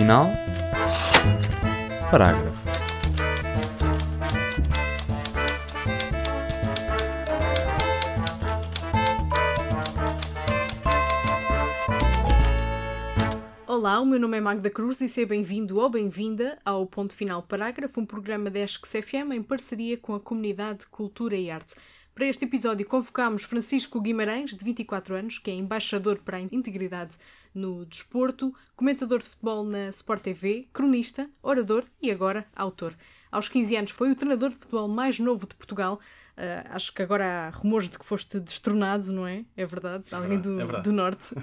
final, parágrafo. Olá, o meu nome é Magda Cruz e seja bem-vindo ou bem-vinda ao Ponto Final Parágrafo, um programa da ESC FM em parceria com a comunidade Cultura e Arte. Para este episódio convocámos Francisco Guimarães, de 24 anos, que é embaixador para a integridade no desporto, comentador de futebol na Sport TV, cronista, orador e agora autor. Aos 15 anos foi o treinador de futebol mais novo de Portugal. Uh, acho que agora há rumores de que foste destronado, não é? É verdade? É Alguém do, é verdade. do Norte.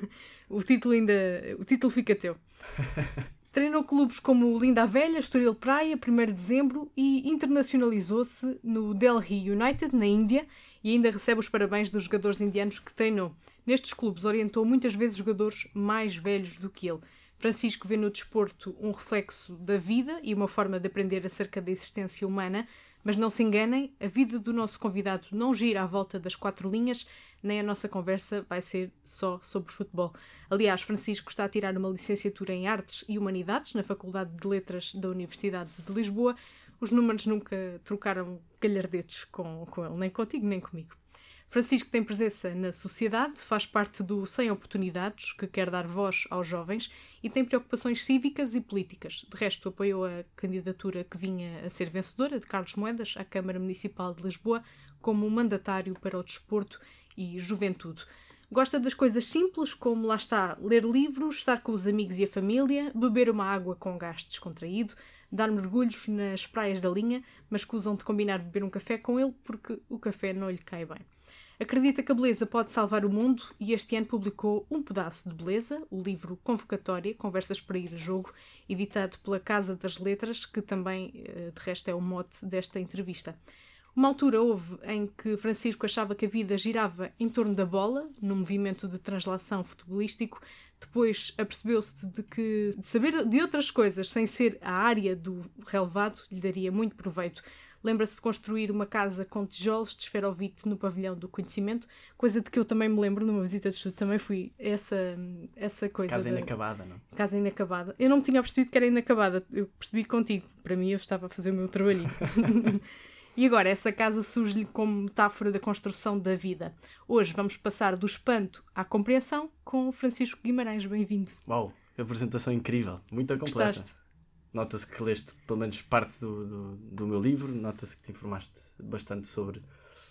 o título ainda. O título fica teu. Treinou clubes como o Linda a Velha, Estoril Praia, 1 de Dezembro e internacionalizou-se no Delhi United, na Índia, e ainda recebe os parabéns dos jogadores indianos que treinou. Nestes clubes orientou muitas vezes jogadores mais velhos do que ele. Francisco vê no desporto um reflexo da vida e uma forma de aprender acerca da existência humana, mas não se enganem, a vida do nosso convidado não gira à volta das quatro linhas, nem a nossa conversa vai ser só sobre futebol. Aliás, Francisco está a tirar uma licenciatura em Artes e Humanidades na Faculdade de Letras da Universidade de Lisboa. Os números nunca trocaram galhardetes com, com ele, nem contigo nem comigo. Francisco tem presença na sociedade, faz parte do Sem Oportunidades, que quer dar voz aos jovens, e tem preocupações cívicas e políticas. De resto, apoiou a candidatura que vinha a ser vencedora de Carlos Moedas à Câmara Municipal de Lisboa como mandatário para o desporto e juventude. Gosta das coisas simples, como lá está, ler livros, estar com os amigos e a família, beber uma água com gás descontraído, dar mergulhos nas praias da linha, mas escusam de combinar beber um café com ele porque o café não lhe cai bem. Acredita que a beleza pode salvar o mundo e este ano publicou Um Pedaço de Beleza, o livro Convocatória, Conversas para ir a jogo, editado pela Casa das Letras, que também, eh, de resto, é o mote desta entrevista. Uma altura houve em que Francisco achava que a vida girava em torno da bola, num movimento de translação futebolístico. Depois apercebeu-se de que de saber de outras coisas sem ser a área do relevado lhe daria muito proveito. Lembra-se de construir uma casa com tijolos de esferovite no pavilhão do conhecimento, coisa de que eu também me lembro numa visita de estudo. Também fui essa, essa coisa. Casa da- inacabada, não? Casa inacabada. Eu não me tinha percebido que era inacabada. Eu percebi contigo. Para mim, eu estava a fazer o meu trabalhinho. e agora, essa casa surge-lhe como metáfora da construção da vida. Hoje vamos passar do espanto à compreensão com o Francisco Guimarães. Bem-vindo. Uau, apresentação incrível, muito completa. Gostaste? Nota-se que leste pelo menos parte do, do, do meu livro, nota-se que te informaste bastante sobre,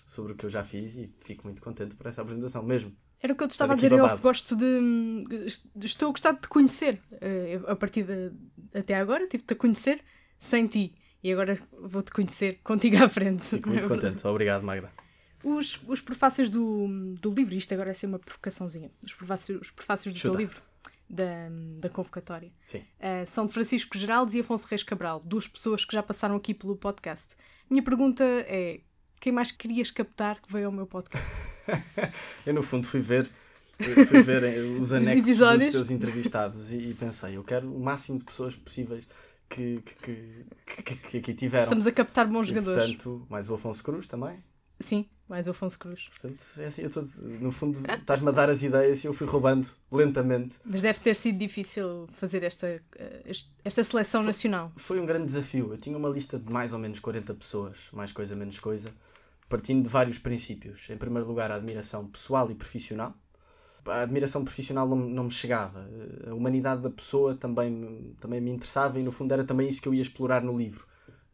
sobre o que eu já fiz e fico muito contente por essa apresentação mesmo. Era o que eu te estava a dizer. Eu babado. gosto de. Estou a gostar de te conhecer. Eh, A partir de. Até agora, tive-te a conhecer sem ti. E agora vou-te conhecer contigo à frente. Fico é muito contente. Obrigado, Magda. Os, os prefácios do, do livro, isto agora vai ser uma provocaçãozinha, os prefácios, os prefácios do teu Chuta. livro, da, da convocatória, eh, são de Francisco Geraldes e Afonso Reis Cabral, duas pessoas que já passaram aqui pelo podcast. Minha pergunta é: quem mais querias captar que veio ao meu podcast? Eu, no fundo, fui ver, fui ver os anexos episódios. dos teus entrevistados e, e pensei, eu quero o máximo de pessoas possíveis que, que, que, que, aqui tiveram. Estamos a captar bons E, jogadores. portanto, mais o Afonso Cruz também. Sim, mais o Afonso Cruz. Portanto, é assim, eu tô, no fundo, estás-me a dar as ideias e eu fui roubando lentamente. Mas deve ter sido difícil fazer esta, eh, esta seleção nacional. Foi um grande desafio. Eu tinha uma lista de mais ou menos 40 pessoas, mais coisa, menos coisa, partindo de vários princípios. Em primeiro lugar, a admiração pessoal e profissional. A admiração profissional não, não me chegava. A humanidade da pessoa também, também me interessava e, no fundo, era também isso que eu ia explorar no livro.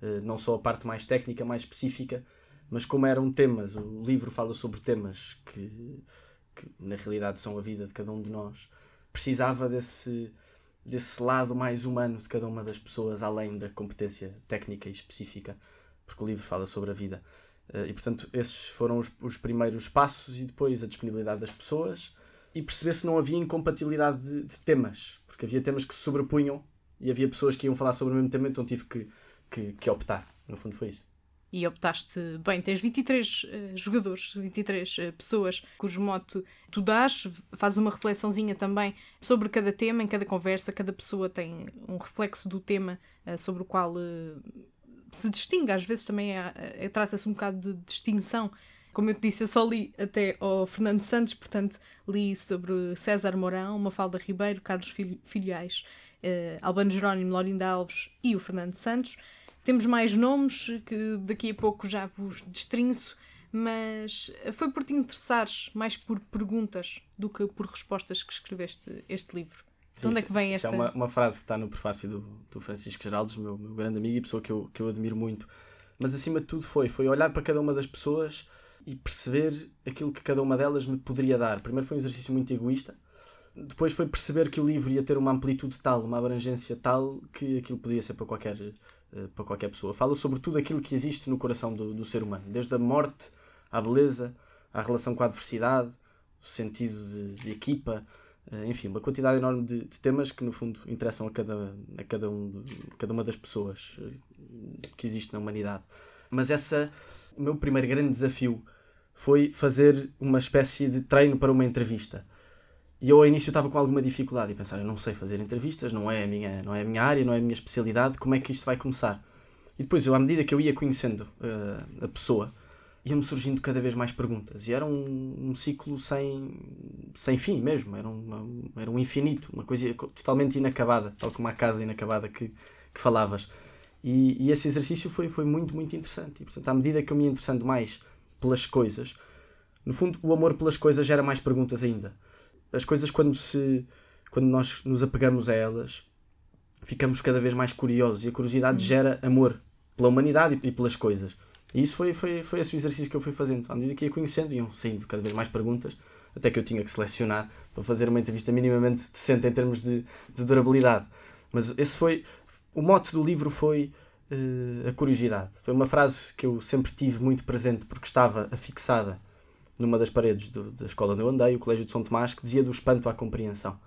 Eh, Não só a parte mais técnica, mais específica, mas como eram temas. O livro fala sobre temas que, que na realidade, são a vida de cada um de nós. Precisava desse desse lado mais humano de cada uma das pessoas, além da competência técnica e específica, porque o livro fala sobre a vida. Eh, E, portanto, esses foram os, os primeiros passos e depois a disponibilidade das pessoas e perceber se não havia incompatibilidade de, de temas, porque havia temas que se sobrepunham e havia pessoas que iam falar sobre o mesmo tema, então tive que, que, que optar. No fundo, foi isso. E optaste bem, tens 23 eh, jogadores, 23 eh, pessoas cujo mote tu dás, fazes uma reflexãozinha também sobre cada tema, em cada conversa, cada pessoa tem um reflexo do tema eh, sobre o qual se distingue, às vezes também é- é- trata-se um bocado de distinção. Como eu te disse, eu só li até ao Fernando Santos, portanto li sobre César Mourão, Mafalda Ribeiro, Carlos Filhais. uh, Albano Jerónimo, Laurinda Alves e o Fernando Santos. Temos mais nomes que daqui a pouco já vos destrinço, mas foi por te interessares mais por perguntas do que por respostas que escreveste este livro. Sim, de onde é que vem esta? é uma, uma, frase que está no prefácio do, do Francisco Geraldes, meu, meu grande amigo e pessoa que eu, que eu admiro muito. Mas acima de tudo foi, foi olhar para cada uma das pessoas e perceber aquilo que cada uma delas me poderia dar. Primeiro foi um exercício muito egoísta, depois foi perceber que o livro ia ter uma amplitude tal, uma abrangência tal, que aquilo podia ser para qualquer, eh, para qualquer pessoa. Fala sobre tudo aquilo que existe no coração do, do ser humano, desde a morte à beleza, à relação com a adversidade, o sentido de, de equipa, eh, enfim, uma quantidade enorme de, de, temas que no fundo interessam a cada, a cada, um de, cada uma das pessoas eh, que existe na humanidade. Mas essa, o meu primeiro grande desafio foi fazer uma espécie de treino para uma entrevista. E eu ao início estava com alguma dificuldade e pensar, eu não sei fazer entrevistas, não é a minha, não é a minha área, não é a minha especialidade, como é que isto vai começar? E depois, eu, à medida que eu ia conhecendo uh, a pessoa, iam-me surgindo cada vez mais perguntas. E era um, um ciclo sem, sem fim mesmo, era, uma, era um infinito, uma coisa totalmente inacabada, tal como a casa inacabada que, que falavas. E, e esse exercício foi, foi muito, muito interessante. E, portanto, à medida que eu me ia interessando mais pelas coisas, no fundo, o amor pelas coisas gera mais perguntas ainda. As coisas quando se quando nós nos apegamos a elas ficamos cada vez mais curiosos. E a curiosidade hum. gera amor pela humanidade e pelas coisas. E isso foi, foi, foi esse o exercício que eu fui fazendo. À medida que ia conhecendo iam saindo cada vez mais perguntas até que eu tinha que selecionar para fazer uma entrevista minimamente decente em termos de, de durabilidade. Mas esse foi o mote do livro foi uh, a curiosidade foi uma frase que eu sempre tive muito presente porque estava afixada numa das paredes do, da escola onde eu andei, o Colégio de São Tomás, que dizia do espanto à compreensão.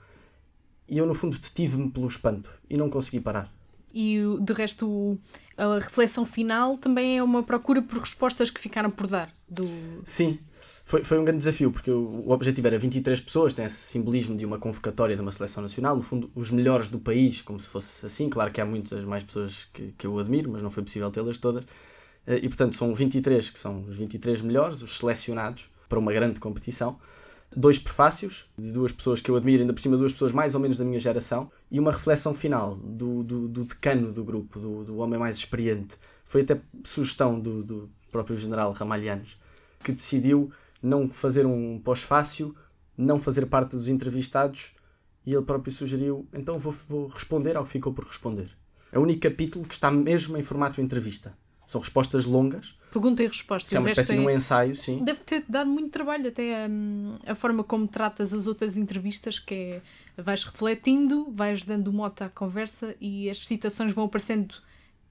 E eu, no fundo, detive-me pelo espanto e não consegui parar. E, de resto, a reflexão final também é uma procura por respostas que ficaram por dar. Do... Sim, foi, foi um grande desafio, porque o objetivo era 23 pessoas, tem esse simbolismo de uma convocatória de uma seleção nacional, no fundo, os melhores do país, como se fosse assim. Claro que há muitas mais pessoas que, que eu admiro, mas não foi possível tê-las todas. Eh, e, portanto, são 23 que são os 23 melhores, os selecionados, para uma grande competição. Dois prefácios de duas pessoas que eu admiro, ainda por cima duas pessoas mais ou menos da minha geração, e uma reflexão final do, do, do decano do grupo, do, do homem mais experiente. Foi até sugestão do, do próprio general Ramalhianos, que decidiu não fazer um pós-fácil, não fazer parte dos entrevistados, e ele próprio sugeriu: então vou, vou responder ao que ficou por responder. É o único capítulo que está mesmo em formato entrevista. São respostas longas. Pergunta e resposta. Se é uma espécie de um ensaio, sim. Deve ter dado muito trabalho, até um, a forma como tratas as outras entrevistas, que é vais refletindo, vais dando mote à conversa e as citações vão aparecendo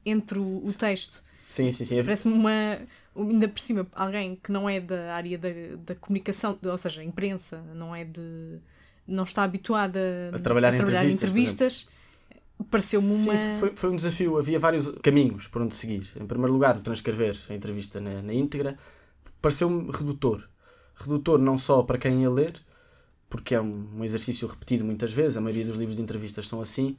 entre o, o texto. Sim, sim, sim. Parece-me uma. Ainda por cima, alguém que não é da área da, da comunicação, ou seja, imprensa, não é de. não está habituada a trabalhar, a trabalhar em entrevistas. Pareceu-me uma. Sim, foi, foi um desafio. Havia vários caminhos por onde seguir. Em primeiro lugar, transcrever a entrevista na, na íntegra pareceu-me redutor. Redutor não só para quem ia ler, porque é um, um, exercício repetido muitas vezes, a maioria dos livros de entrevistas são assim,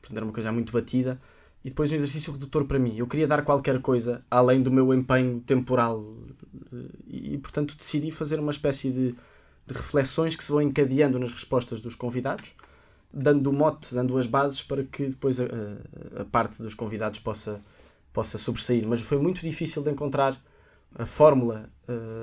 portanto era uma coisa muito batida. E depois um exercício redutor para mim. Eu queria dar qualquer coisa além do meu empenho temporal e, e portanto, decidi fazer uma espécie de, de reflexões que se vão encadeando nas respostas dos convidados dando o mote, dando as bases para que depois a, a, parte dos convidados possa, possa sobressair. Mas foi muito difícil de encontrar a fórmula,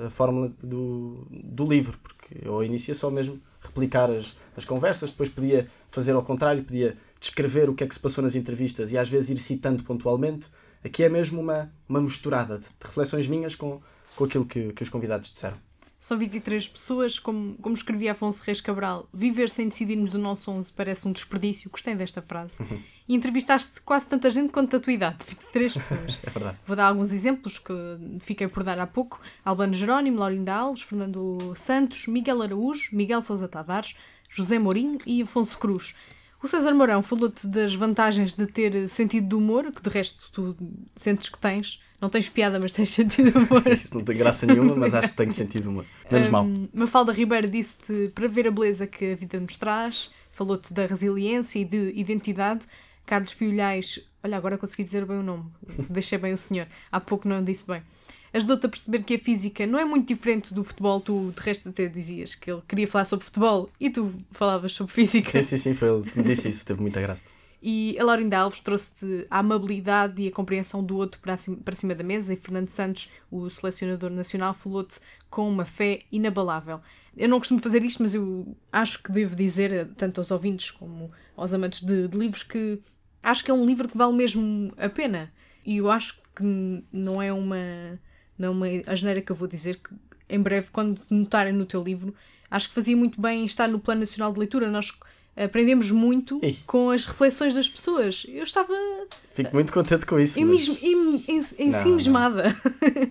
a fórmula do, do livro, porque eu ao início só mesmo replicar as, as conversas, depois podia fazer ao contrário, podia descrever o que é que se passou nas entrevistas e às vezes ir citando pontualmente. Aqui é mesmo uma, uma misturada de, de reflexões minhas com, com aquilo que, que os convidados disseram. São 23 pessoas, como, como escrevia Afonso Reis Cabral, viver sem decidirmos o nosso 11 parece um desperdício. Gostei desta frase. Uhum. E entrevistaste quase tanta gente quanto a tua idade, 23 pessoas. é verdade. Vou dar alguns exemplos que fiquei por dar há pouco. Albano Jerónimo, Laurinda Alves, Fernando Santos, Miguel Araújo, Miguel Sousa Tavares, José Mourinho e Afonso Cruz. O César Mourão falou-te das vantagens de ter sentido de humor, que de resto tu sentes que tens. Não tens piada, mas tens sentido de humor. Isso não tem graça nenhuma, mas acho que tenho sentido de humor. Menos um, mal. Mafalda Ribeiro disse-te para ver a beleza que a vida nos traz, falou-te da resiliência e de identidade. Carlos Fiolhais, olha, agora consegui dizer bem o nome, deixei bem o senhor, há pouco não disse bem ajudou-te a perceber que a física não é muito diferente do futebol. Tu, de resto, até dizias que ele queria falar sobre futebol e tu falavas sobre física. Sim, sim, sim, foi ele que me disse isso, teve muita graça. E a Laurinda Alves trouxe-te a amabilidade e a compreensão do outro para cima, para cima da mesa, e Fernando Santos, o selecionador nacional, falou-te com uma fé inabalável. Eu não costumo fazer isto, mas eu acho que devo dizer, tanto aos ouvintes como aos amantes de, de livros, que acho que é um livro que vale mesmo a pena. E eu acho que não é uma, não é uma asneira que eu vou dizer, que em breve, quando notarem no teu livro, acho que fazia muito bem estar no Plano Nacional de Leitura. Nós aprendemos muito Ei. com as reflexões das pessoas. Eu estava Fico muito contente com isso. em, mas em, em, em Não, ensimismada.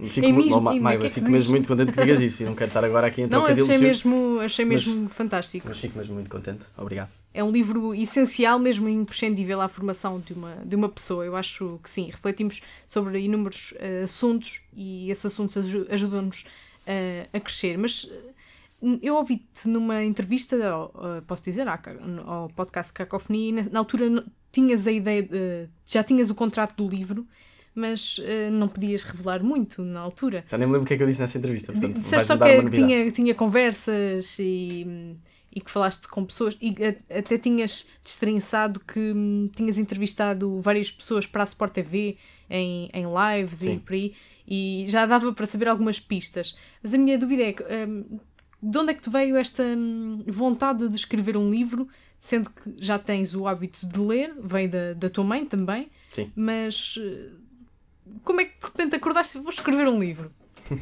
Fico, em é fico mesmo muito contente que digas isso e não quero estar agora aqui em Não, troca de achei mesmo, achei mas- mesmo fantástico. Mas fico mesmo muito contente. Obrigado. É um livro essencial, mesmo imprescindível à formação de uma, de uma pessoa. Eu acho que sim. Refletimos sobre inúmeros eh, assuntos e esses assuntos aju- ajudam-nos eh, a crescer. Mas eu ouvi-te numa entrevista, eh, posso dizer, ao podcast Cacofonia, e na, altura tinhas a ideia, de- já tinhas o contrato do livro, mas eh, não podias revelar muito na altura. Já nem me lembro o que é que eu disse nessa entrevista. Portanto, Disseste só que tinha, tinha conversas e, e que falaste com pessoas e até tinhas destrinçado que hum, tinhas entrevistado várias pessoas para a Sport TV em, em lives e Sim. por aí e já dava para saber algumas pistas. Mas a minha dúvida é que, hum, de onde é que te veio esta hum, vontade de escrever um livro, sendo que já tens o hábito de ler, vem da, da tua mãe também, Sim. mas eh, como é que de repente acordaste vou escrever um livro?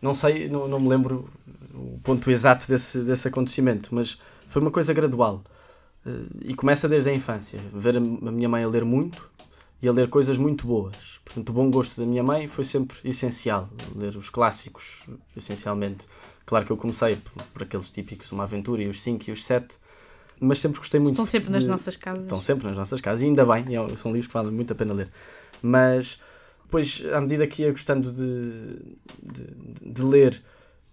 Não sei, não, não me lembro o ponto exato desse, desse acontecimento, mas foi uma coisa gradual. Eh, E começa desde a infância. Ver a a minha mãe a ler muito e a ler coisas muito boas. Portanto, o bom gosto da minha mãe foi sempre essencial. Ler os clássicos, essencialmente. Claro que eu comecei por, por aqueles típicos, uma aventura e os 5 e os 7, mas sempre gostei muito. Estão sempre nas de- nossas casas. Estão sempre nas nossas casas, e ainda bem, é- são livros que valem muito a pena ler. Mas depois, à medida que ia gostando de, de, de ler,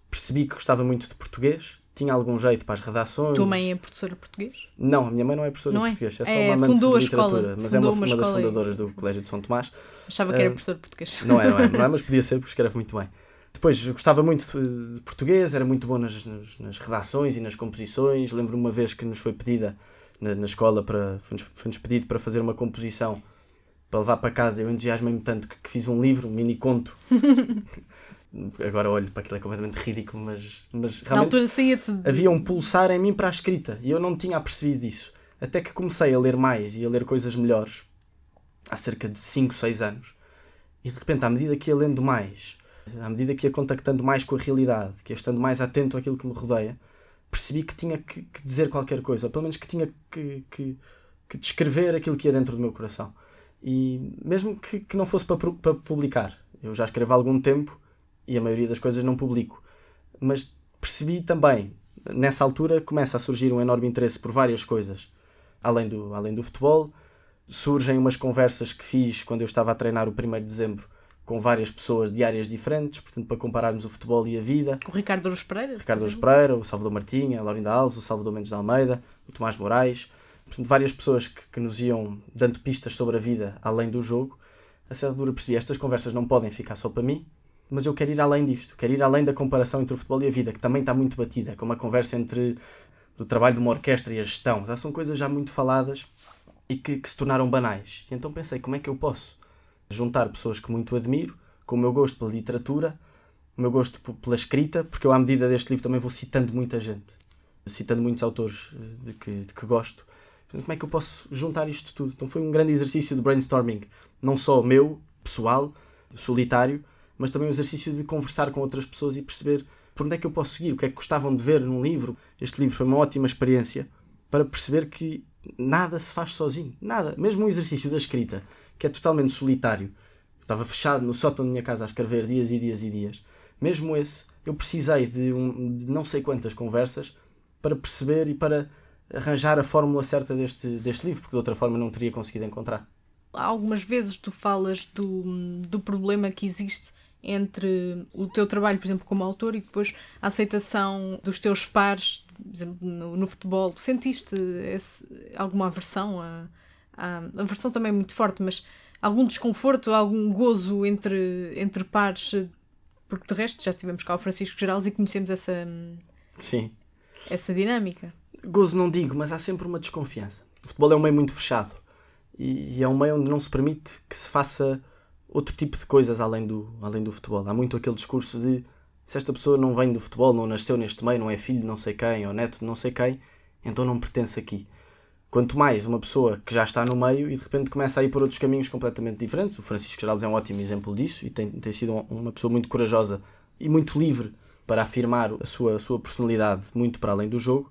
percebi que gostava muito de português, tinha algum jeito para as redações. Tua mãe é professora de português? Não, a minha mãe não é professora Não de é? português, é só É, uma amante de escola, literatura, mas é uma, uma uma das escola e- fundadoras do Colégio de São Tomás. Achava que era Ah, professor de português. Não é, não é, não é, mas podia ser porque escreve muito bem. Depois, gostava muito de, português, era muito bom nas, nas, nas redações e nas composições. Lembro-me uma vez que nos foi pedida na, na escola, para, foi-nos, foi-nos pedido para fazer uma composição para levar para casa. Eu entusiasmei-me tanto que, que fiz um livro, um mini conto. Agora olho para aquilo, é completamente ridículo, mas, mas realmente havia um pulsar em mim para a escrita e eu não tinha apercebido isso. Até que comecei a ler mais e a ler coisas melhores há cerca de 5, 6 anos. E de repente, à medida que ia lendo mais, à medida que ia contactando mais com a realidade, que ia estando mais atento àquilo que me rodeia, percebi que tinha que, que dizer qualquer coisa, ou pelo menos que tinha que, que, que descrever aquilo que ia dentro do meu coração. E mesmo que, que não fosse para, para publicar, eu já escrevo há algum tempo e a maioria das coisas não publico, mas percebi também, nessa altura, começa a surgir um enorme interesse por várias coisas, além do, além do futebol. Surgem umas conversas que fiz quando eu estava a treinar o 1 de dezembro com várias pessoas de áreas diferentes, portanto, para compararmos o futebol e a vida. Com o Ricardo Aruz Pereira. Ricardo Aruz exemplo. Pereira, o Salvador Martinha, a Laurinda Alves, o Salvador Mendes de Almeida, o Tomás Moraes, portanto, várias pessoas que, que nos iam dando pistas sobre a vida além do jogo. A certa altura percebi, estas conversas não podem ficar só para mim, mas eu quero ir além disto, quero ir além da comparação entre o futebol e a vida, que também está muito batida, como a conversa entre o trabalho de uma orquestra e a gestão, já são coisas já muito faladas e que, que se tornaram banais. E então pensei, como é que eu posso juntar pessoas que muito admiro, com o meu gosto pela literatura, o meu gosto pela escrita, porque eu, à medida deste livro, também vou citando muita gente, citando muitos autores eh, de que, de que gosto. Portanto, como é que eu posso juntar isto tudo? Então foi um grande exercício de brainstorming, não só meu, pessoal, solitário, mas também um exercício de conversar com outras pessoas e perceber por onde é que eu posso seguir, o que é que gostavam de ver num livro. Este livro foi uma ótima experiência para perceber que nada se faz sozinho, nada. Mesmo o exercício da escrita, que é totalmente solitário, estava fechado no sótão da minha casa a escrever dias e dias e dias. Mesmo esse, eu precisei de, um, de não sei quantas conversas para perceber e para arranjar a fórmula certa deste, deste livro, porque de outra forma não teria conseguido encontrar. Algumas vezes tu falas do, do problema que existe entre o teu trabalho, por exemplo, como autor e depois a aceitação dos teus pares, por exemplo, no, no futebol. Sentiste esse, alguma aversão? A, a, aversão também é muito forte, mas algum desconforto, algum gozo entre, entre pares? Porque de resto já tivemos cá o Francisco Geraldes e conhecemos essa, Sim. essa dinâmica. Gozo não digo, mas há sempre uma desconfiança. O futebol é um meio muito fechado. e, e é um meio onde não se permite que se faça outro tipo de coisas além do, além do futebol. Há muito aquele discurso de se esta pessoa não vem do futebol, não nasceu neste meio, não é filho de não sei quem ou neto de não sei quem, então não pertence aqui. Quanto mais uma pessoa que já está no meio e de repente começa a ir por outros caminhos completamente diferentes. O Francisco Geraldes é um ótimo exemplo disso e tem, tem sido uma pessoa muito corajosa e muito livre para afirmar a sua, a sua personalidade muito para além do jogo.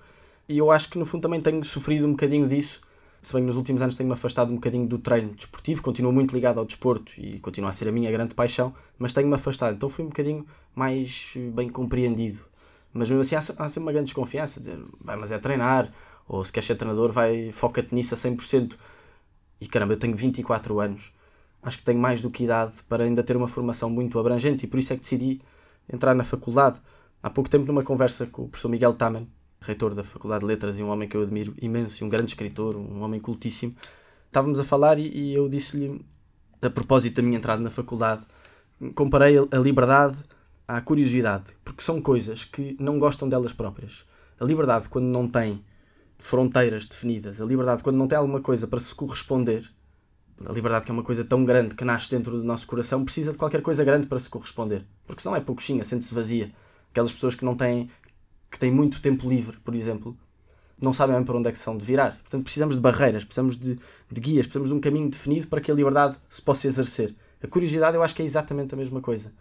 E eu acho que no fundo também tenho sofrido um bocadinho disso se bem que nos últimos anos tenho-me afastado um bocadinho do treino desportivo, continuo muito ligado ao desporto e continua a ser a minha grande paixão, mas tenho-me afastado, então fui um bocadinho mais bem compreendido. Mas mesmo assim há, há sempre uma grande desconfiança, dizer, vai, mas é treinar, ou se quer ser treinador, vai, foca-te nisso a 100%. E caramba, eu tenho 24 anos, acho que tenho mais do que idade para ainda ter uma formação muito abrangente e por isso é que decidi entrar na faculdade. Há pouco tempo, numa conversa com o professor Miguel Taman, reitor da Faculdade de Letras e um homem que eu admiro imenso, e um grande escritor, um homem cultíssimo, estávamos a falar e, e eu disse-lhe, a propósito da minha entrada na faculdade, comparei a liberdade à curiosidade, porque são coisas que não gostam delas próprias. A liberdade, quando não tem fronteiras definidas, a liberdade, quando não tem alguma coisa para se corresponder, a liberdade que é uma coisa tão grande que nasce dentro do nosso coração, precisa de qualquer coisa grande para se corresponder. Porque senão é pouquinha, sente-se vazia. Aquelas pessoas que não têm, que têm muito tempo livre, por exemplo, não sabem bem para onde é que são de virar. Portanto, precisamos de barreiras, precisamos de, de guias, precisamos de um caminho definido para que a liberdade se possa exercer. A curiosidade eu acho que é exatamente a mesma coisa.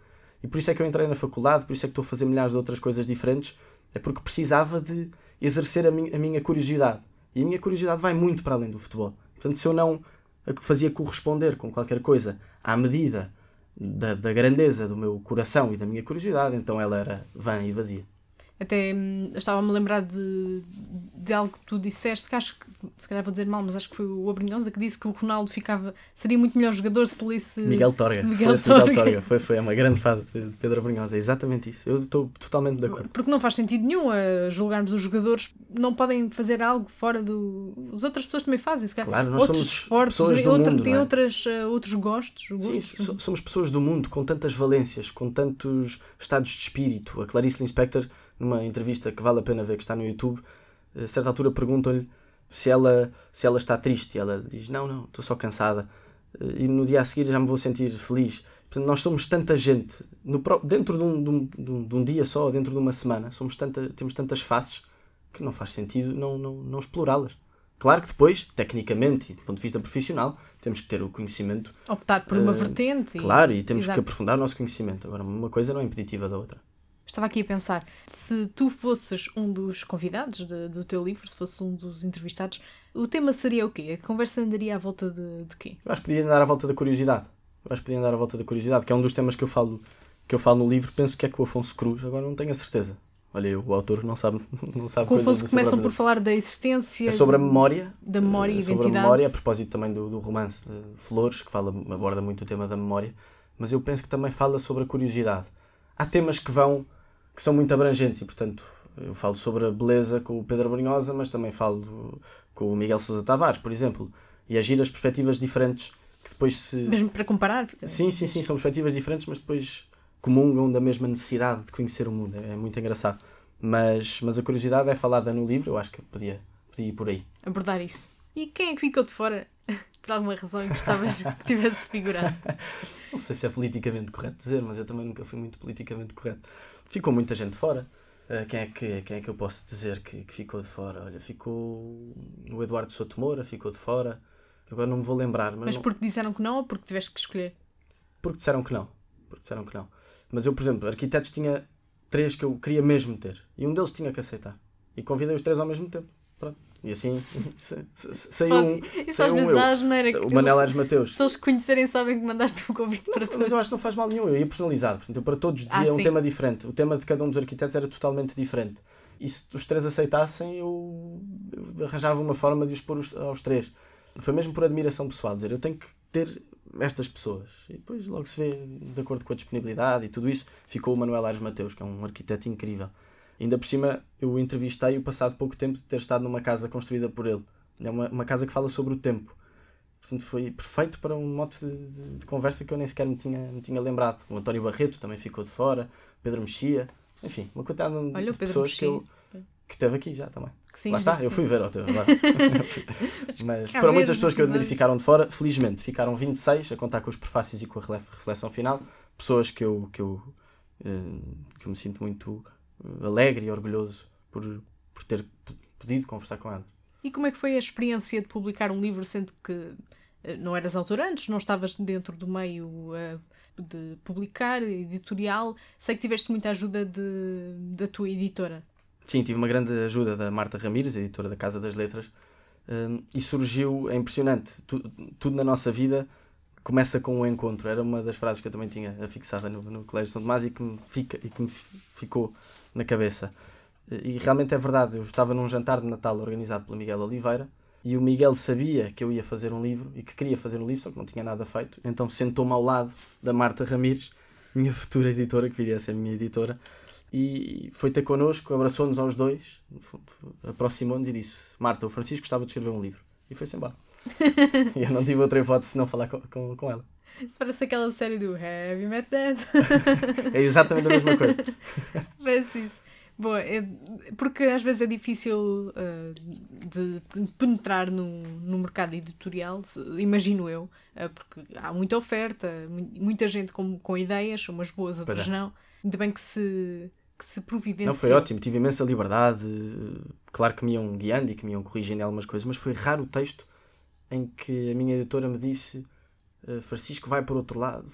E por isso é que eu entrei na faculdade, por isso é que estou a fazer milhares de outras coisas diferentes, é porque precisava de exercer a minha, a minha curiosidade. E a minha curiosidade vai muito para além do futebol. Portanto, se eu não a fazia corresponder com qualquer coisa à medida da, da grandeza do meu coração e da minha curiosidade, então ela era vã e vazia. Até hum, estava-me a lembrar de, de algo que tu disseste, que acho que, se calhar vou dizer mal, mas acho que foi o Abrinhosa que disse que o Ronaldo ficava, seria muito melhor jogador se lesse. Miguel Torga. Miguel, se Torga. Miguel Torga. Foi, foi uma grande fase de Pedro Abrinhosa, é exatamente isso. Eu estou totalmente de acordo. Porque não faz sentido nenhum a julgarmos os jogadores, não podem fazer algo fora do. As outras pessoas também fazem, se calhar. Claro, nós outros somos esportes, pessoas do outro, mundo. Tem é? outras, uh, outros gostos, gostos. Sim, somos pessoas do mundo com tantas valências, com tantos estados de espírito. A Clarice Lispector numa entrevista que vale a pena ver, que está no YouTube, a certa altura perguntam-lhe se ela, se ela está triste. E ela diz: Não, não, estou só cansada. E no dia a seguir já me vou sentir feliz. Portanto, nós somos tanta gente, no, dentro de um, de, um, de um dia só, dentro de uma semana, somos tanta, temos tantas faces que não faz sentido não, não, não explorá-las. Claro que depois, tecnicamente e do ponto de vista profissional, temos que ter o conhecimento. Optar por uma uh, vertente. Claro, e temos Exato. que aprofundar o nosso conhecimento. Agora, uma coisa não é impeditiva da outra. Estava aqui a pensar, se tu fosses um dos convidados de, do teu livro, se fosses um dos entrevistados, o tema seria o quê? A conversa andaria à volta de, de quê? Eu acho que podia andar à volta da curiosidade. Eu acho que podia andar à volta da curiosidade, que é um dos temas que eu falo, que eu falo no livro. Penso que é com o Afonso Cruz, agora não tenho a certeza. Olha, o autor não sabe, não sabe Com Afonso começam por falar da existência. É sobre a memória. Da memória e é identidade. Sobre a memória, a propósito também do, do romance de Flores, que fala, aborda muito o tema da memória. Mas eu penso que também fala sobre a curiosidade. Há temas que vão que são muito abrangentes e, portanto, eu falo sobre a beleza com o Pedro Brunhosa, mas também falo com o Miguel Sousa Tavares, por exemplo, e agir as perspectivas diferentes que depois se. Mesmo para comparar? Porque... Sim, sim, sim, são perspectivas diferentes, mas depois comungam da mesma necessidade de conhecer o mundo. É muito engraçado. Mas, mas a curiosidade é falada no livro, eu acho que podia, podia ir por aí. Abordar isso. E quem é que ficou de fora? por alguma razão gostavas que tivesse figurado? Não sei se é politicamente correto dizer, mas eu também nunca fui muito politicamente correto. Ficou muita gente fora. Uh, quem, é que, quem é que eu posso dizer que, que ficou de fora? Olha, ficou o Eduardo Souto Moura, ficou de fora. Agora não me vou lembrar. Mas, mas não... porque disseram que não ou porque tiveste que escolher? Porque disseram que não. Porque disseram que não. Mas eu, por exemplo, arquitetos tinha três que eu queria mesmo ter. E um deles tinha que aceitar. E convidei os três ao mesmo tempo. E assim saiu um. Dá a O Manel Ares Mateus. Se eles conhecerem, sabem que mandaste um convite para todos. Mas eu acho que não faz mal nenhum, eu ia personalizado. Portanto, eu para todos dizia ah, um tema diferente. O tema de cada um dos arquitetos era totalmente diferente. E se os três aceitassem, eu, eu arranjava uma forma de os pôr aos três. Foi mesmo por admiração pessoal, dizer eu tenho que ter estas pessoas. E depois logo se vê, de acordo com a disponibilidade e tudo isso, ficou o Manuel Ares Mateus, que é um arquiteto incrível. Ainda por cima, eu entrevistei-o passado pouco tempo de ter estado numa casa construída por ele. É uma, uma casa que fala sobre o tempo. Portanto, foi perfeito para um mote de, de, de, conversa que eu nem sequer me tinha, me tinha lembrado. O António Barreto também ficou de fora, Pedro Mexia, enfim, uma quantidade Olha, de pessoas Mexia. que eu. que esteve aqui já também. Sim, Lá está, eu fui ver ao teu. Mas foram muitas pessoas que eu admiro e ficaram de fora. Felizmente, ficaram 26, a contar com os prefácios e com a reflexão final. Pessoas que eu, que eu, eh, que eu me sinto muito alegre e orgulhoso por, por ter podido conversar com elas. E como é que foi a experiência de publicar um livro, sendo que eh, não eras autor antes, não estavas dentro do meio eh, de publicar, editorial? Sei que tiveste muita ajuda de, da tua editora. Sim, tive uma grande ajuda da Marta Ramires, editora da Casa das Letras, hum, e surgiu, é impressionante, tu- tudo na nossa vida começa com um encontro. Era uma das frases que eu também tinha afixada no, no Colégio São Tomás e que me, fica, e que me fi- ficou na cabeça. E realmente é verdade, eu estava num jantar de Natal organizado pelo Miguel Oliveira e o Miguel sabia que eu ia fazer um livro e que queria fazer um livro, só que não tinha nada feito, então sentou-me ao lado da Marta Ramires, minha futura editora, que viria a ser minha editora, e foi ter connosco, abraçou-nos aos dois, aproximou-nos e disse: Marta, o Francisco gostava de escrever um livro. E foi-se embora. e eu não tive outra hipótese senão falar com, com, com ela. Isso parece aquela série do You Met Dad? É exatamente a mesma coisa. Parece isso. Bom, é- porque às vezes é difícil ah, de penetrar no, no mercado editorial, imagino eu, ah, porque há muita oferta, mu- muita gente com, com ideias, umas boas, outras é. não. Ainda bem que se, que se providenciou. Não, foi ótimo, tive imensa liberdade. Claro que me iam guiando e que me iam corrigindo algumas coisas, mas foi raro o texto em que a minha editora me disse: "Eh, Francisco, vai por outro lado.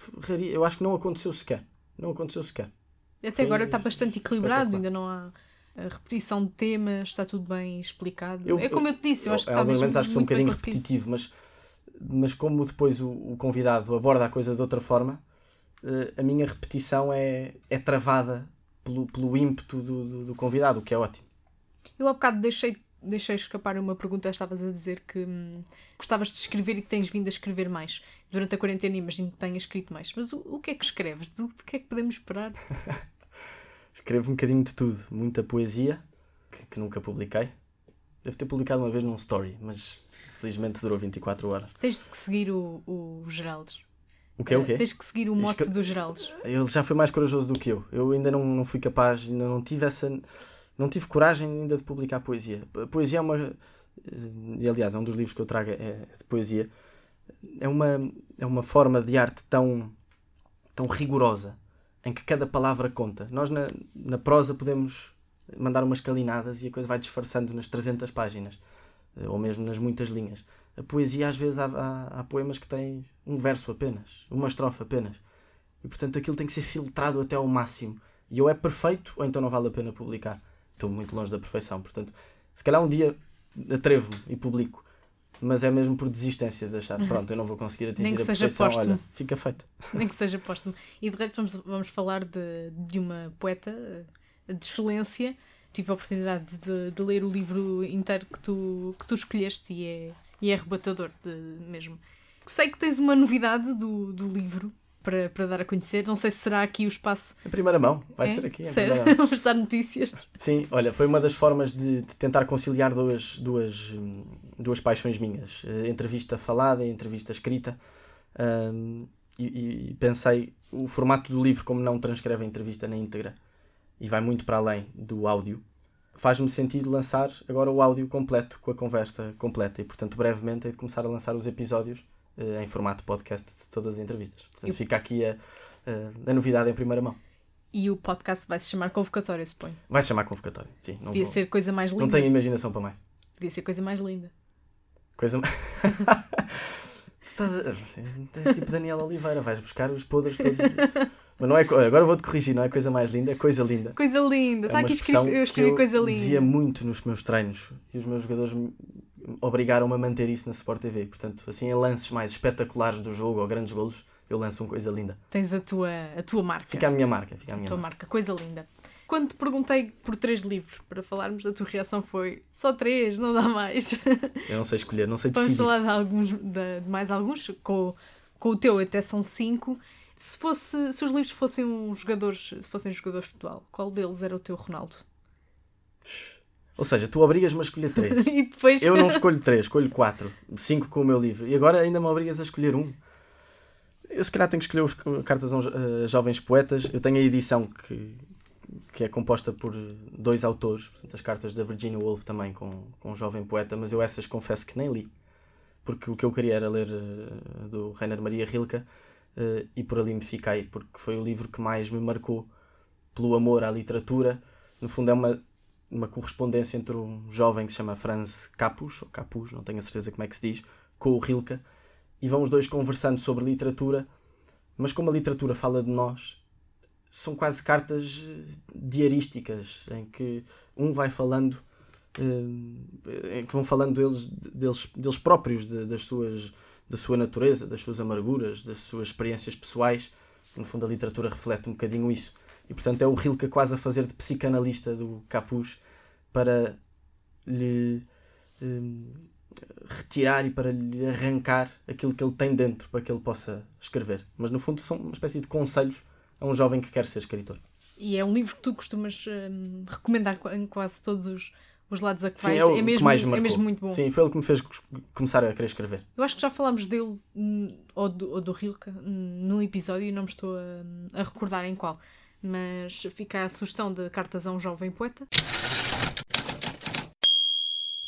Eu acho que não aconteceu sequer. Não aconteceu sequer. Até foi agora está bastante equilibrado, ainda não há a repetição de temas, está tudo bem explicado. Eu- é como eu te disse, eu acho que está alguns mesmo momentos acho que sou um bocadinho repetitivo, mas, mas como depois o, o convidado aborda a coisa de outra forma, eh, a minha repetição é, é travada pelo, pelo ímpeto do, do, do convidado, o que é ótimo. Eu há bocado deixei, deixei escapar uma pergunta, estavas a dizer que hum, gostavas de escrever e que tens vindo a escrever mais. Durante a quarentena imagino que tenhas escrito mais. Mas o, o que é que escreves? Do, do que é que podemos esperar? Escrevo um bocadinho de tudo, muita poesia, que, que nunca publiquei. Devo ter publicado uma vez num story, mas felizmente durou 24 horas. Tens de que seguir o, o Geraldes. O que é o quê? Tens que seguir o mote Escre- do Geraldes. Ele já foi mais corajoso do que eu. Eu ainda não, não fui capaz, ainda não tive essa. Não tive coragem ainda de publicar poesia. A poesia é uma. eh, E aliás, é um dos livros que eu trago é de poesia. É uma, é uma forma de arte tão, tão rigorosa em que cada palavra conta. Nós na, na prosa podemos mandar umas calinadas e a coisa vai disfarçando nas 300 páginas eh, ou mesmo nas muitas linhas. A poesia, às vezes, há, há, há poemas que têm um verso apenas, uma estrofe apenas. E portanto aquilo tem que ser filtrado até ao máximo. E ou é perfeito, ou então não vale a pena publicar. Estou muito longe da perfeição. Portanto, se calhar um dia atrevo-me e publico. Mas é mesmo por desistência de achar, pronto, eu não vou conseguir atingir Nem que a seja perfeição. póstumo. Olha, fica feito. Nem que seja póstumo. E de resto vamos, vamos falar de, de uma poeta eh, de excelência. Tive a oportunidade de, de ler o livro inteiro que tu, que tu escolheste e é, e é arrebatador de, mesmo. Sei que tens uma novidade do, do livro para, para dar a conhecer. Não sei se será aqui o espaço. Em primeira mão, vai É? ser aqui. Mão. Vamos dar notícias. Sim, olha, foi uma das formas de, de tentar conciliar duas, duas, duas paixões minhas: a entrevista falada e entrevista escrita. Hum, e, e pensei, o formato do livro, como não transcreve a entrevista na íntegra e vai muito para além do áudio, faz-me sentido lançar agora o áudio completo, com a conversa completa. E, portanto, brevemente hei de começar a lançar os episódios eh, em formato podcast de todas as entrevistas. Portanto, Eu- fica aqui a, a, a novidade em primeira mão. E o podcast vai se chamar Convocatória, suponho. Vai se chamar convocatório, sim. Não, Podia vou- ser coisa mais linda. não tenho imaginação para mais. Podia ser coisa mais linda. Coisa. Tu Estás a... És tipo Daniel Oliveira, vais buscar os podres todos. Mas não é. Agora vou-te corrigir, não é coisa mais linda, é coisa linda. Coisa linda. É Está uma aqui escrito. Eu escrevi coisa eu linda. dizia muito nos meus treinos e os meus jogadores obrigaram-me a manter isso na Sport TV. Portanto, assim, em lances mais espetaculares do jogo ou grandes golos, eu lanço uma coisa linda. Tens a tua, a tua marca. Fica a minha marca, fica a a minha tua marca. marca. Coisa linda. Quando te perguntei por três livros para falarmos, a tua reação foi só três, não dá mais. Eu não sei escolher, não sei Vamos decidir. falar de, alguns, de, de mais alguns. Com, com o teu até são cinco. Se, fosse, se os livros fossem um jogadores, se fossem jogadores de futebol, qual deles era o teu Ronaldo? Ou seja, tu obrigas-me a escolher três. E depois. Eu não escolho três, escolho quatro. Cinco com o meu livro. E agora ainda me obrigas a escolher um. Eu se calhar tenho que escolher os Cartas a eh, Jovens Poetas. Eu tenho a edição que, que é composta por dois autores, portanto, as cartas da Virginia Woolf também com, com um jovem poeta, mas eu essas confesso que nem li, porque o que eu queria era ler uh, do Rainer Maria Rilke uh, e por ali me fiquei, porque foi o livro que mais me marcou pelo amor à literatura. No fundo, é uma, uma correspondência entre um jovem que se chama Franz Capus, ou Capus, não tenho a certeza como é que se diz, com o Rilke, e vão os dois conversando sobre literatura, mas como a literatura fala de nós, são quase cartas eh, diarísticas, em que um vai falando, eh, em que vão falando deles, deles, deles próprios, de, das suas, da sua natureza, das suas amarguras, das suas experiências pessoais. No fundo, a literatura reflete um bocadinho isso. E portanto, é o Rilke quase a fazer de psicanalista do Capuz para lhe um, retirar e para lhe arrancar aquilo que ele tem dentro para que ele possa escrever. Mas no fundo, são uma espécie de conselhos a um jovem que quer ser escritor. E é um livro que tu costumas hum, recomendar em quase todos os, os lados a que Sim, vais. É, o é, mesmo, que mais me é mesmo muito bom. Sim, foi ele que me fez começar a querer escrever. Eu acho que já falámos dele hum, ou do, ou do Rilke hum, num episódio e não me estou a, a recordar em qual. Mas fica a sugestão de Cartas a um Jovem Poeta.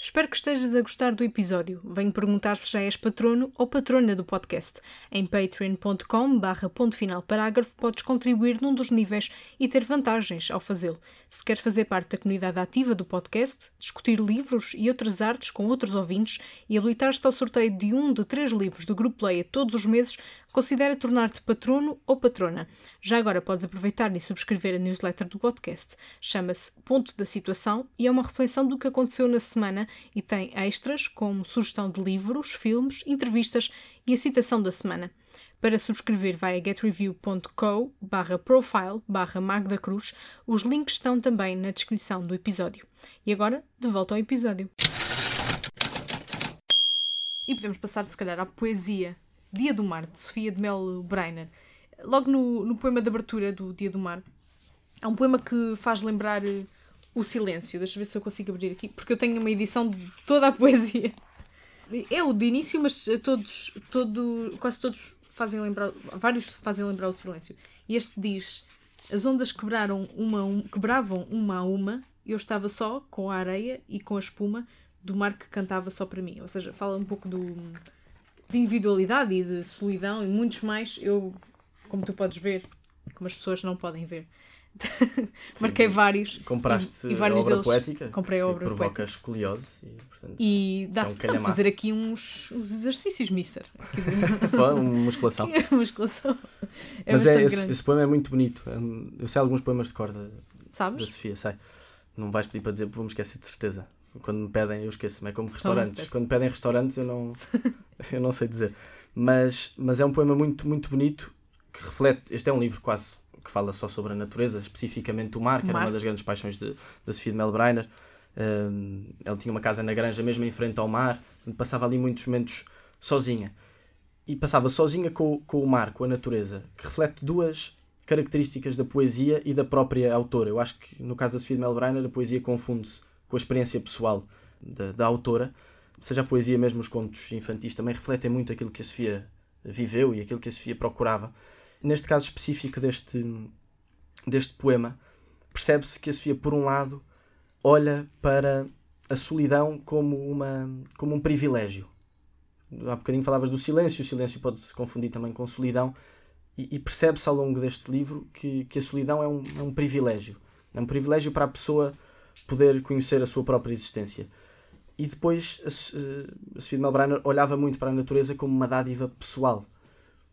Espero que estejas a gostar do episódio. Venho perguntar se já és patrono ou patrona do podcast. Em patreon.com barra ponto final parágrafo podes contribuir num dos níveis e ter vantagens ao fazê-lo. Se queres fazer parte da comunidade ativa do podcast, discutir livros e outras artes com outros ouvintes e habilitar-te ao sorteio de um de três livros do Grupo Leia todos os meses, considera tornar-te patrono ou patrona. Já agora podes aproveitar e subscrever a newsletter do podcast. Chama-se Ponto da Situação e é uma reflexão do que aconteceu na semana e tem extras como sugestão de livros, filmes, entrevistas e a citação da semana. Para subscrever, vai a getreview.co barra profile barra Cruz. Os links estão também na descrição do episódio. E agora, de volta ao episódio. E podemos passar, se calhar, à poesia Dia do Mar, de Sofia de Mel Breiner. Logo no, no poema de abertura do Dia do Mar, há um poema que faz lembrar uh, o silêncio. Deixa eu ver se eu consigo abrir aqui, porque eu tenho uma edição de toda a poesia. É o de início, mas todos, todo, quase todos fazem lembrar, vários fazem lembrar o silêncio. E este diz: As ondas quebraram uma, um, quebravam uma a uma, eu estava só com a areia e com a espuma do mar que cantava só para mim. Ou seja, fala um pouco do de individualidade e de solidão e muitos mais, eu, como tu podes ver, como as pessoas não podem ver, marquei vários. Compraste e, e vários obra deles, poética comprei obra que provoca poética. escoliose e, portanto, e dá, é um fazer aqui uns, uns exercícios, mister. uma musculação. musculação. É Mas é, esse, esse, poema é muito bonito. Eu sei alguns poemas de corda Sabes? da Sofia, sei. Não vais pedir para dizer, vou-me esquecer de certeza. Quando me pedem, eu esqueço-me. É como restaurantes. Quando pedem restaurantes, eu não, eu não sei dizer. Mas, mas é um poema muito, muito bonito que reflete. Este é um livro quase que fala só sobre a natureza, especificamente o mar, que o mar. era uma das grandes paixões de, da Sofia de Melbreiner. Um, ela tinha uma casa na granja, mesmo em frente ao mar, passava ali muitos momentos sozinha. E passava sozinha com, com o mar, com a natureza, que reflete duas características da poesia e da própria autora. Eu acho que no caso da Sofia de Melbreiner a poesia confunde-se com a experiência pessoal da, da autora, seja a poesia mesmo os contos infantis também refletem muito aquilo que a Sofia viveu e aquilo que a Sofia procurava. Neste caso específico deste, deste poema, percebe-se que a Sofia, por um lado, olha para a solidão como, uma, como um privilégio. Há bocadinho falavas do silêncio, o silêncio pode-se confundir também com solidão, e, e percebe-se ao longo deste livro que, que a solidão é um, é um privilégio. É um privilégio para a pessoa poder conhecer a sua própria existência. E depois a, a Sofia de Melbrenner olhava muito para a natureza como uma dádiva pessoal,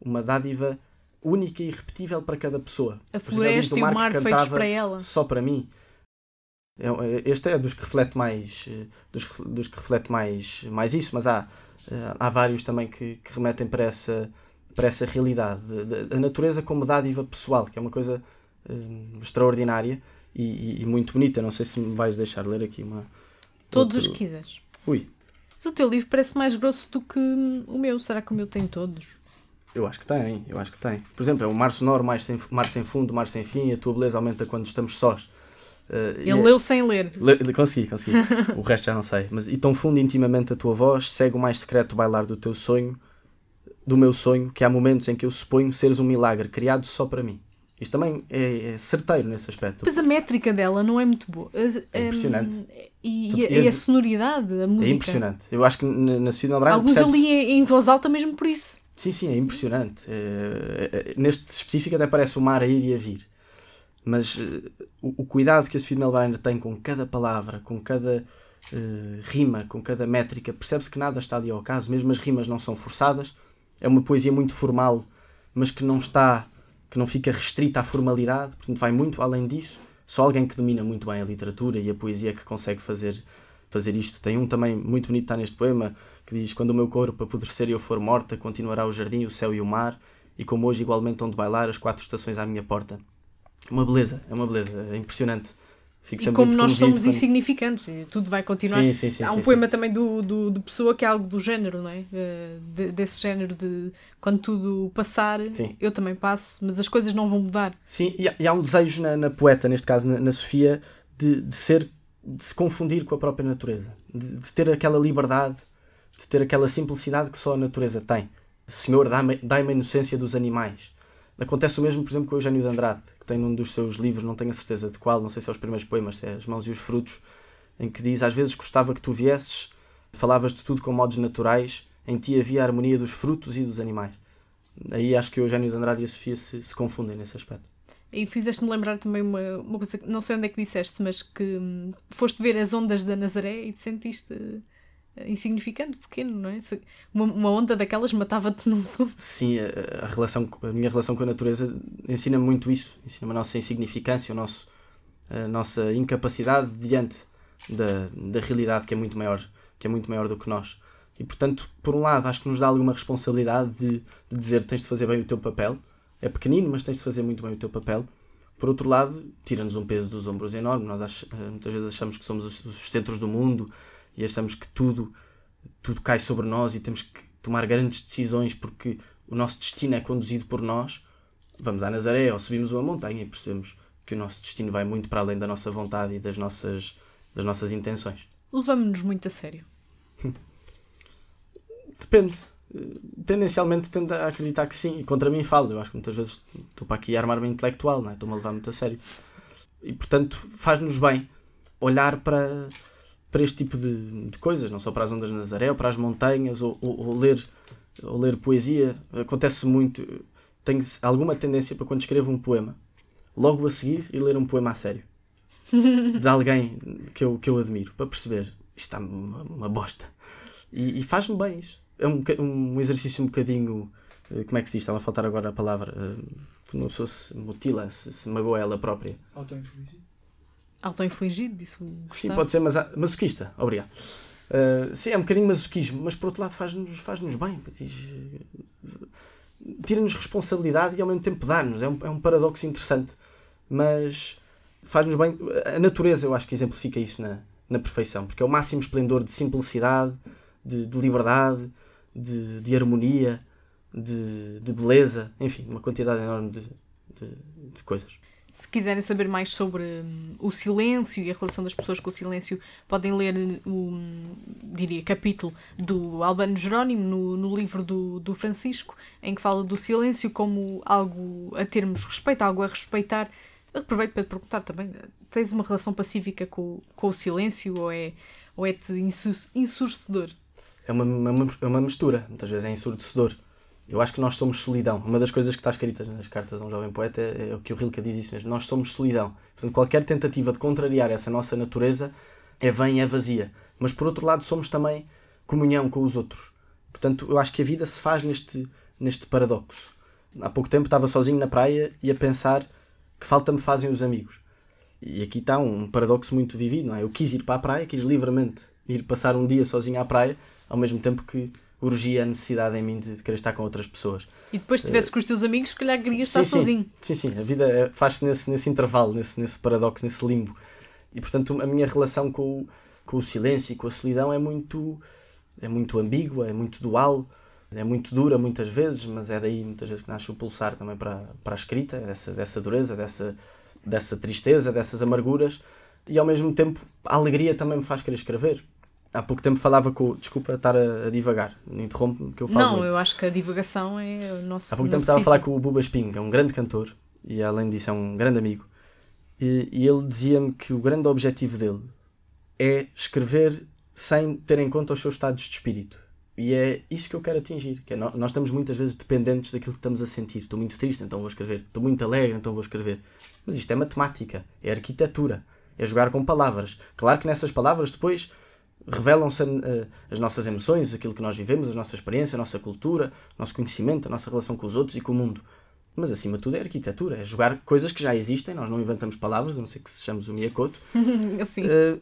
uma dádiva única e irrepetível para cada pessoa. A floresta e o mar feitos para ela. Só para mim. É, é, este é dos que reflete mais, dos, dos que reflete mais, mais isso, mas há, há vários também que, que remetem para essa, para essa realidade. A natureza como dádiva pessoal, que é uma coisa extraordinária e, e, muito bonita. Não sei se me vais deixar ler aqui uma. Todos outro... os que quiseres. Ui. Mas o teu livro parece mais grosso do que o meu. Será que o meu tem todos? Eu acho que tem, eu acho que tem. Por exemplo, é o Mar Sonoro, Mar Sem, mar sem Fundo, Mar Sem Fim, a tua beleza aumenta quando estamos sós. Uh, Ele é... leu sem ler. Le... Consegui, consegui. o resto já não sei. Mas e tão fundo intimamente a tua voz, segue o mais secreto bailar do teu sonho, do meu sonho, que há momentos em que eu suponho seres um milagre criado só para mim. Isto também é, é certeiro nesse aspecto. Pois a métrica dela não é muito boa. É impressionante. Um, e, e, a, e, a, sonoridade, a música. É impressionante. Eu acho que na, Sofia Melbrano Alguns ali em voz alta mesmo por isso. Sim, sim, é impressionante. É, é, neste específico até parece o mar a ir e a vir. Mas uh, o, o, cuidado que a Sofia Melbrano tem com cada palavra, com cada uh, rima, com cada métrica, percebe-se que nada está ali ao caso. Mesmo as rimas não são forçadas. É uma poesia muito formal, mas que não está que não fica restrita à formalidade, portanto vai muito além disso. Só alguém que domina muito bem a literatura e a poesia que consegue fazer, fazer isto. Tem um também muito bonito, está neste poema, que diz: Quando o meu corpo apodrecer e eu for morta, continuará o jardim, o céu e o mar, e como hoje igualmente hão de bailar as quatro estações à minha porta. Uma beleza, é uma beleza, é impressionante. E como nós somos quando... insignificantes, tudo vai continuar. Sim, sim, sim, Há um poema também do, do, do Pessoa que é algo do género, não é? De, desse género de quando tudo passar, eu também passo, mas as coisas não vão mudar. Sim, e há, e há um desejo na, na, poeta, neste caso na, na Sofia, de, de, ser, de se confundir com a própria natureza, de, de ter aquela liberdade, de ter aquela simplicidade que só a natureza tem. Senhor, dá-me dá a inocência dos animais. Acontece o mesmo, por exemplo, com o Eugênio de Andrade, tem num dos seus livros, não tenho a certeza de qual, não sei se é os primeiros poemas, se é As Mãos e os Frutos, em que diz: Às vezes gostava que tu viesses, falavas de tudo com modos naturais, em ti havia a harmonia dos frutos e dos animais. Aí acho que o Eugênio de Andrade e a Sofia se, se confundem nesse aspecto. E fizeste-me lembrar também uma, uma coisa, não sei onde é que disseste, mas que hum, foste ver as ondas da Nazaré e te sentiste insignificante, pequeno, não é? Uma, uma onda daquelas matava-te no zoom. Sim, a, a, relação, a minha relação com a natureza ensina-me muito isso. Ensina-me a nossa insignificância, o nosso, a nossa incapacidade diante da, da realidade que é muito maior, que é muito maior do que nós. E portanto, por um lado, acho que nos dá alguma responsabilidade de, de dizer tens de fazer bem o teu papel. É pequenino, mas tens de fazer muito bem o teu papel. Por outro lado, tira-nos um peso dos ombros enorme. Nós ach, muitas vezes achamos que somos os, os centros do mundo e achamos que tudo, tudo cai sobre nós e temos que tomar grandes decisões porque o nosso destino é conduzido por nós, vamos à Nazaré ou subimos uma montanha e percebemos que o nosso destino vai muito para além da nossa vontade e das nossas, das nossas intenções. Levamos-nos muito a sério. Depende. Tendencialmente tendo a acreditar que sim, e contra mim falo. Eu acho que muitas vezes estou para aqui armar-me intelectual, não é? estou-me a levar muito a sério. E portanto faz-nos bem olhar para, para este tipo de, de, coisas, não só para as ondas de Nazaré, ou para as montanhas, ou, ou, ou, ler, ou ler poesia. Acontece muito, tenho alguma tendência para quando escrevo um poema, logo a seguir ir ler um poema a sério. De alguém que eu, que eu admiro, para perceber, isto está uma, uma bosta. E, e faz-me bem isso. É um, um exercício um bocadinho, eh, como é que se diz? Estava a faltar agora a palavra. Eh, quando uma pessoa se mutila, se, se magoa ela própria. Auto-infligido. Auto-infligido, disse o Sim, pode ser, mas masoquista, obrigado. Uh, sim, é um bocadinho masoquismo, mas por outro lado faz-nos faz -nos bem. Tira-nos responsabilidade e ao mesmo tempo dá-nos. É um, é um paradoxo interessante, mas faz-nos bem. A natureza, eu acho que exemplifica isso na, na perfeição, porque é o máximo esplendor de simplicidade, de, de liberdade, de, de harmonia, de, de, beleza, enfim, uma quantidade enorme de, de coisas. Se quiserem saber mais sobre hum, o silêncio e a relação das pessoas com o silêncio, podem ler o, hum, diria, capítulo do Albano Jerónimo no, no livro do, do Francisco, em que fala do silêncio como algo a termos respeito, algo a respeitar. Aproveito para te perguntar também, tens uma relação pacífica com, com o silêncio ou é, ou é-te ensurdecedor? É uma, uma, é uma mistura, muitas vezes é ensurdecedor eu acho que nós somos solidão. Uma das coisas que está escrita nas cartas a um jovem poeta é, é o que o Rilke diz isso mesmo. Nós somos solidão. Portanto, qualquer tentativa de contrariar essa nossa natureza é vã e é vazia. Mas por outro lado, somos também comunhão com os outros. Portanto, eu acho que a vida se faz neste, neste paradoxo. Há pouco tempo estava sozinho na praia e a pensar que falta me fazem os amigos. E aqui está um paradoxo muito vivido, não é? Eu quis ir para a praia, quis livremente ir passar um dia sozinho à praia, ao mesmo tempo que urgia a necessidade em mim de, de querer estar com outras pessoas. E depois, se estivesse uh, com os teus amigos, se calhar querias estar sim, sozinho. Sim, sim, a vida é, faz-se nesse, nesse intervalo, nesse, nesse paradoxo, nesse limbo. E portanto, a minha relação com o, com o silêncio e com a solidão é muito, é muito ambígua, é muito dual, é muito dura muitas vezes, mas é daí muitas vezes que nasce o pulsar também para, para a escrita, dessa, dessa dureza, dessa, dessa tristeza, dessas amarguras. E ao mesmo tempo, a alegria também me faz querer escrever Há pouco tempo falava com. Desculpa estar a, a divagar, interrompe-me que eu falo. Não, muito. eu acho que a divagação é o nosso. Há pouco tempo estava a falar com o Buba Espinho, que é um grande cantor, e além disso é um grande amigo. E, e ele dizia-me que o grande objetivo dele é escrever sem ter em conta os seus estados de espírito. E é isso que eu quero atingir. Que é, nós, nós estamos muitas vezes dependentes daquilo que estamos a sentir. Estou muito triste, então vou escrever. Estou muito alegre, então vou escrever. Mas isto é matemática, é arquitetura, é jogar com palavras. Claro que nessas palavras depois revelam-se uh, as nossas emoções, aquilo que nós vivemos, a nossa experiência, a nossa cultura, o nosso conhecimento, a nossa relação com os outros e com o mundo. Mas acima de tudo é arquitetura, é jogar coisas que já existem, nós não inventamos palavras, a não ser que sejamos o Miyakoto. assim. Uh,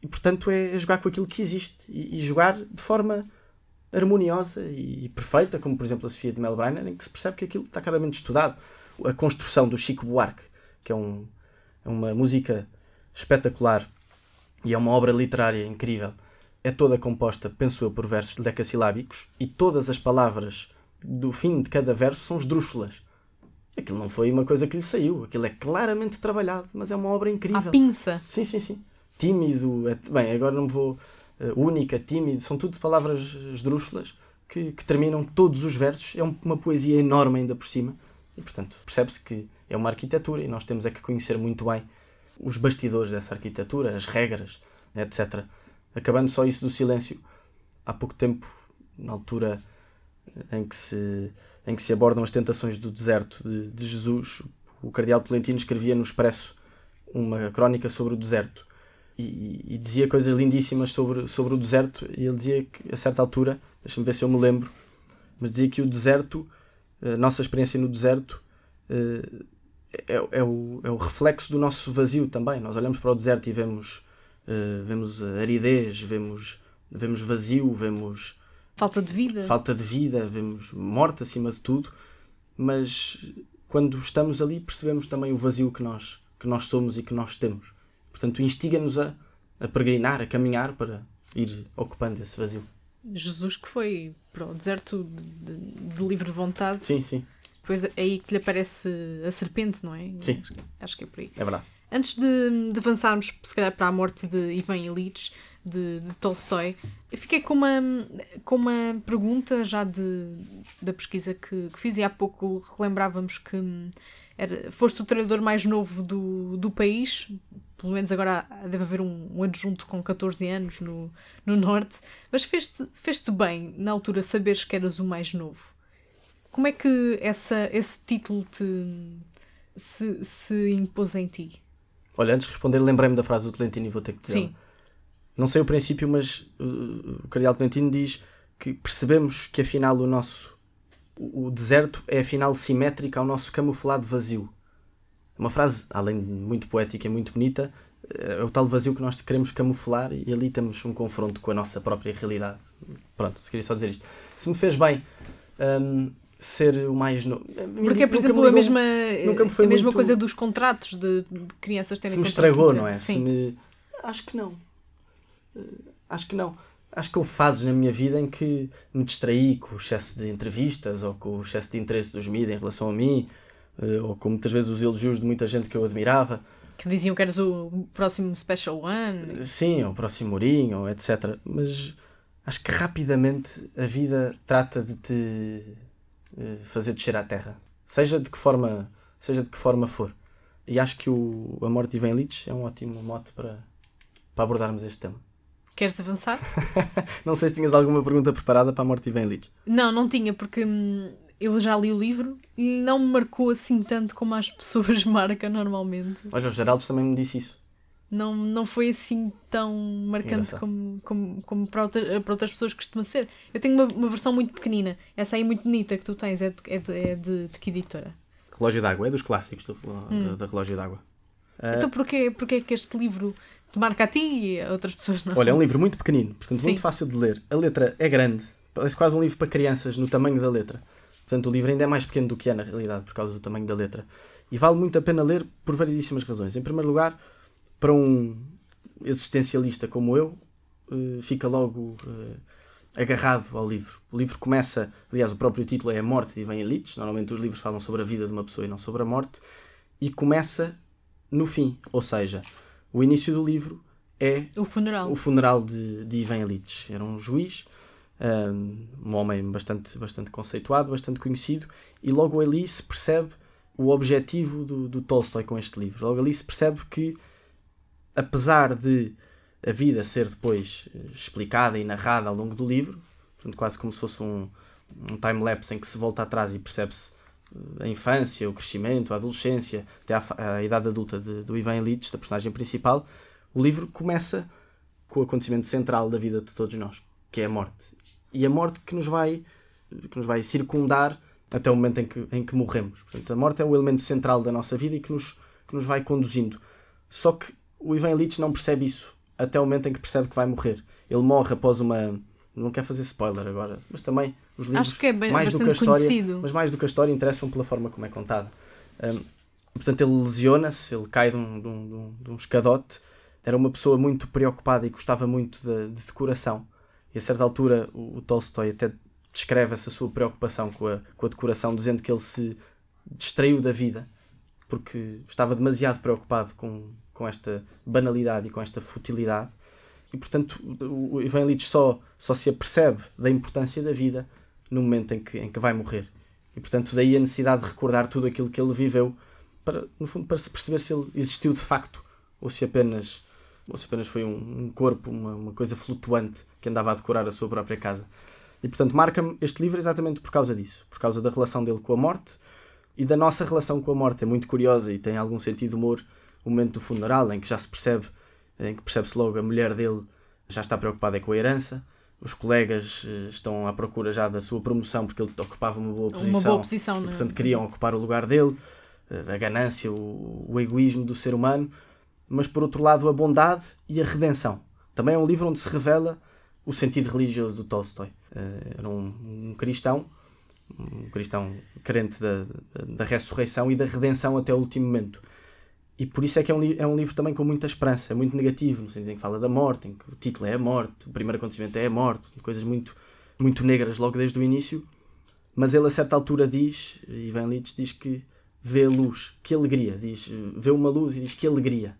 e portanto é jogar com aquilo que existe e, e, jogar de forma harmoniosa e perfeita, como por exemplo a Sofia de Mel Brainer, em que se percebe que aquilo está claramente estudado. A construção do Chico Buarque, que é, um, é uma música espetacular e é uma obra literária incrível é toda composta, penso eu, por versos decassilábicos e todas as palavras do fim de cada verso são esdrúxulas. Aquilo não foi uma coisa que lhe saiu, aquilo é claramente trabalhado, mas é uma obra incrível. A pinça. Sim, sim, sim. Tímido, é... bem, agora não vou. Uh, única, tímido, são tudo palavras esdrúxulas que, que terminam todos os versos. É uma poesia enorme ainda por cima. E portanto, percebe-se que é uma arquitetura e nós temos é que conhecer muito bem os bastidores dessa arquitetura, as regras, etc acabando só isso do silêncio, há pouco tempo, na altura em que se, em que se abordam as tentações do deserto de, de Jesus, o cardeal Tolentino escrevia no Expresso uma crónica sobre o deserto e, e, dizia coisas lindíssimas sobre, sobre o deserto e ele dizia que a certa altura, deixa-me ver se eu me lembro, mas dizia que o deserto, a nossa experiência no deserto eh, é, é, o, é o reflexo do nosso vazio também. Nós olhamos para o deserto e vemos Uh, vemos aridez, vemos, vemos vazio, vemos falta de vida, falta de vida, vemos morte acima de tudo, mas quando estamos ali percebemos também o vazio que nós, que nós somos e que nós temos. Portanto, instiga-nos a, a peregrinar, a caminhar para ir ocupando esse vazio. Jesus que foi para o deserto de, de, de livre vontade. Sim, sim. Depois é aí que lhe aparece a serpente, não é? Sim. Acho, acho que é por aí. É verdade. Antes de, de, avançarmos, se calhar, para a morte de Ivan Illich, de, de Tolstói, fiquei com uma, com uma pergunta já de, da pesquisa que, que fiz e há pouco relembrávamos que era, foste o treinador mais novo do, do país, pelo menos agora deve haver um, um adjunto com 14 anos no, no Norte, mas fez-te fez bem na altura saberes que eras o mais novo. Como é que essa, esse título te, se, se impôs em ti? Olha, antes de responder, lembrei-me da frase do Tolentino e vou ter que dizer. Sim. Não sei o princípio, mas uh, o Cardeal Tolentino diz que percebemos que afinal o nosso o deserto é afinal simétrico ao nosso camuflado vazio. Uma frase, além de muito poética e muito bonita, é o tal vazio que nós queremos camuflar e ali temos um confronto com a nossa própria realidade. Pronto, queria só dizer isto. Se me fez bem um, ser o mais novo. Porque é, por exemplo, ligou, a mesma, a mesma muito... coisa dos contratos de, de crianças terem Se me estragou, não é? Sim. Se me... Acho que não. Eh, acho que não. Acho que houve fases na minha vida em que me distraí com o excesso de entrevistas ou com o excesso de interesse dos mídias em relação a mim, eh, ou com muitas vezes os elogios de muita gente que eu admirava. Que diziam que eras o próximo Special One. Sim, ou o próximo Mourinho, etc. Mas acho que rapidamente a vida trata de te fazer descer à terra, seja de que forma, seja de que forma for. E acho que o A Morte de Ivan Illich é um ótimo mote para, para abordarmos este tema. Queres avançar? não sei se tinhas alguma pergunta preparada para A Morte de Ivan Illich. Não, não tinha, porque hum, eu já li o livro e não me marcou assim tanto como as pessoas marcam normalmente. Olha, o Geraldo também me disse isso não, não foi assim tão marcante como, como, como para, outra, para outras pessoas costuma ser. Eu tenho uma, uma versão muito pequenina, essa aí muito bonita que tu tens, é de, é de, é de, de que editora? Relógio d'Água, é dos clássicos do, hum. da, Relógio d'Água. Então porquê, porquê é que este livro te marca a ti e a outras pessoas não? Olha, é um livro muito pequenino, portanto Sim. muito fácil de ler. A letra é grande, parece quase um livro para crianças no tamanho da letra. Portanto, o livro ainda é mais pequeno do que é na realidade, por causa do tamanho da letra. E vale muito a pena ler por variedíssimas razões. Em primeiro lugar, para um existencialista como eu, uh, fica logo uh, agarrado ao livro. O livro começa, aliás, o próprio título é A Morte de Ivan Illich. Normalmente os livros falam sobre a vida de uma pessoa e não sobre a morte. E começa no fim, ou seja, o início do livro é o funeral, o funeral de, de Ivan Illich. Era um juiz, um, um homem bastante, bastante conceituado, bastante conhecido, e logo ali se percebe o objetivo do, do Tolstói com este livro. Logo ali se percebe que, apesar de a vida ser depois eh, explicada e narrada ao longo do livro, portanto, quase como se fosse um, um time-lapse em que se volta atrás e percebe-se eh, a infância, o crescimento, a adolescência, até a, idade adulta de, do Ivan Illich, da personagem principal, o livro começa com o acontecimento central da vida de todos nós, que é a morte. E a morte que nos vai, que nos vai circundar até o momento em que, em que morremos. Portanto, a morte é o elemento central da nossa vida e que nos, que nos vai conduzindo. Só que o Ivan Illich não percebe isso até o momento em que percebe que vai morrer. Ele morre após uma. Não quer fazer spoiler agora, mas também os livros. Acho que é bem, mais do que a história, conhecido. Mas mais do que a história, interessam pela forma como é contada. Um, portanto, ele lesiona-se, ele cai de um, de, um, de um escadote. Era uma pessoa muito preocupada e gostava muito de, de decoração. E a certa altura, o, o Tolstói até descreve essa sua preocupação com a, com a decoração, dizendo que ele se distraiu da vida porque estava demasiado preocupado com, com esta banalidade e com esta futilidade. E, portanto, o Ivan Illich só, só se apercebe da importância da vida no momento em que, em que vai morrer. E, portanto, daí a necessidade de recordar tudo aquilo que ele viveu, para, no fundo, para se perceber se ele existiu de facto ou se apenas, ou se apenas foi um, um corpo, uma, uma coisa flutuante que andava a decorar a sua própria casa. E portanto marca-me este livro exatamente por causa disso, por causa da relação dele com a morte e da nossa relação com a morte. É muito curiosa e tem algum sentido humor o momento do funeral, em que já se percebe, em que percebe-se logo a mulher dele já está preocupada com a herança, os colegas eh, estão à procura já da sua promoção porque ele ocupava uma boa posição, uma boa posição e, é? portanto queriam ocupar o lugar dele, eh, a ganância, o, o egoísmo do ser humano, mas por outro lado a bondade e a redenção. Também é um livro onde se revela o sentido religioso do Tolstói. Eh, era um, um cristão, um cristão crente da, da, da, ressurreição e da redenção até o último momento. E por isso é que é um, é um livro também com muita esperança, é muito negativo, no sentido em que fala da morte, em que o título é a morte, o primeiro acontecimento é a morte, coisas muito, muito negras logo desde o início. Mas ele a certa altura diz, Ivan Litz diz que vê luz, que alegria, diz, vê uma luz e diz que alegria.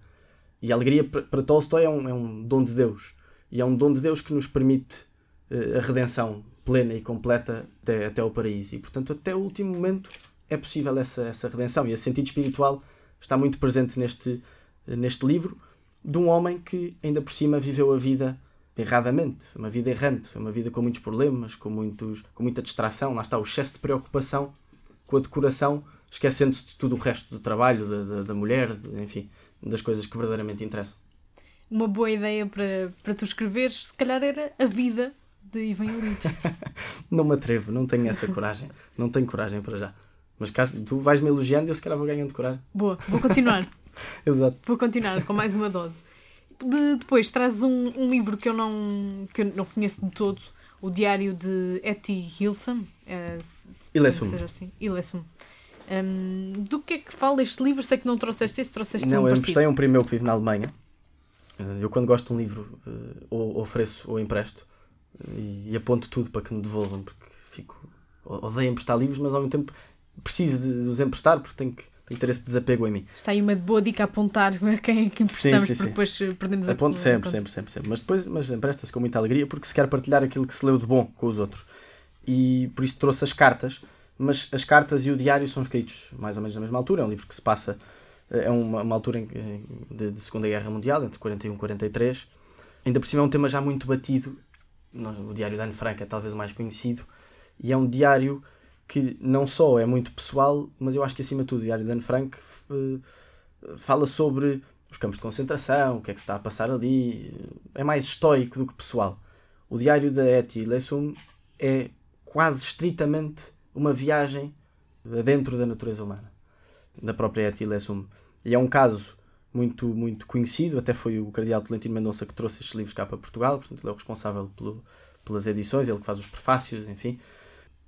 E a alegria para Tolstói é um, é um dom de Deus e é um dom de Deus que nos permite uh, a redenção plena e completa até, até o paraíso. E, portanto, até o último momento é possível essa, essa redenção. E esse sentido espiritual está muito presente neste, neste livro de um homem que, ainda por cima, viveu a vida erradamente. Foi uma vida errante, foi uma vida com muitos problemas, com, muitos, com muita distração. Lá está o excesso de preocupação com a decoração, esquecendo-se de tudo o resto do trabalho, da, da, da mulher, de, enfim, das coisas que verdadeiramente interessam uma boa ideia para, para tu escreveres, se calhar era a vida de Ivan Illich. não me atrevo, não tenho essa coragem. Não tenho coragem para já. Mas caso tu vais-me elogiando, eu se calhar vou ganhando coragem. Boa, vou continuar. Exato. Vou continuar com mais uma dose. De, depois trazes um, um, livro que eu, não, que eu não conheço de todo, o Diário de Etty Hilson. É, Ilessum. Assim. Ilessum. Um, do que é que fala este livro? Sei que não trouxeste este, trouxeste não, um eu emprestei um primo meu que vive na Alemanha eh, eu, quando gosto de um livro, eh, ou ofereço ou empresto eh, e aponto tudo para que me devolvam, porque fico. Odeio emprestar livros, mas ao mesmo tempo preciso de, de os emprestar porque tenho que, tenho que ter esse desapego em mim. Está aí uma boa dica a apontar a quem é que emprestamos, sim, sim, depois perdemos Aponto a sempre, sempre, sempre, sempre. Mas depois mas empresta-se com muita alegria porque se quer partilhar aquilo que se leu de bom com os outros. E por isso trouxe as cartas, mas as cartas e o diário são escritos mais ou menos na mesma altura. É um livro que se passa é uma, uma altura em, de, de, Segunda Guerra Mundial, entre 41 e 43. Ainda por cima é um tema já muito batido. O Diário da Anne Frank é talvez o mais conhecido. E é um diário que não só é muito pessoal, mas eu acho que acima de tudo o Diário da Anne Frank uh, fala sobre os campos de concentração, o que é que se está a passar ali. É mais histórico do que pessoal. O Diário da Etty Lessum é quase estritamente uma viagem dentro da natureza humana da própria Etty Lessum. E é um caso muito, muito conhecido, até foi o Cardeal Tolentino Mendonça que trouxe estes livros cá para Portugal, portanto ele é o responsável pelo, pelas edições, ele que faz os prefácios, enfim.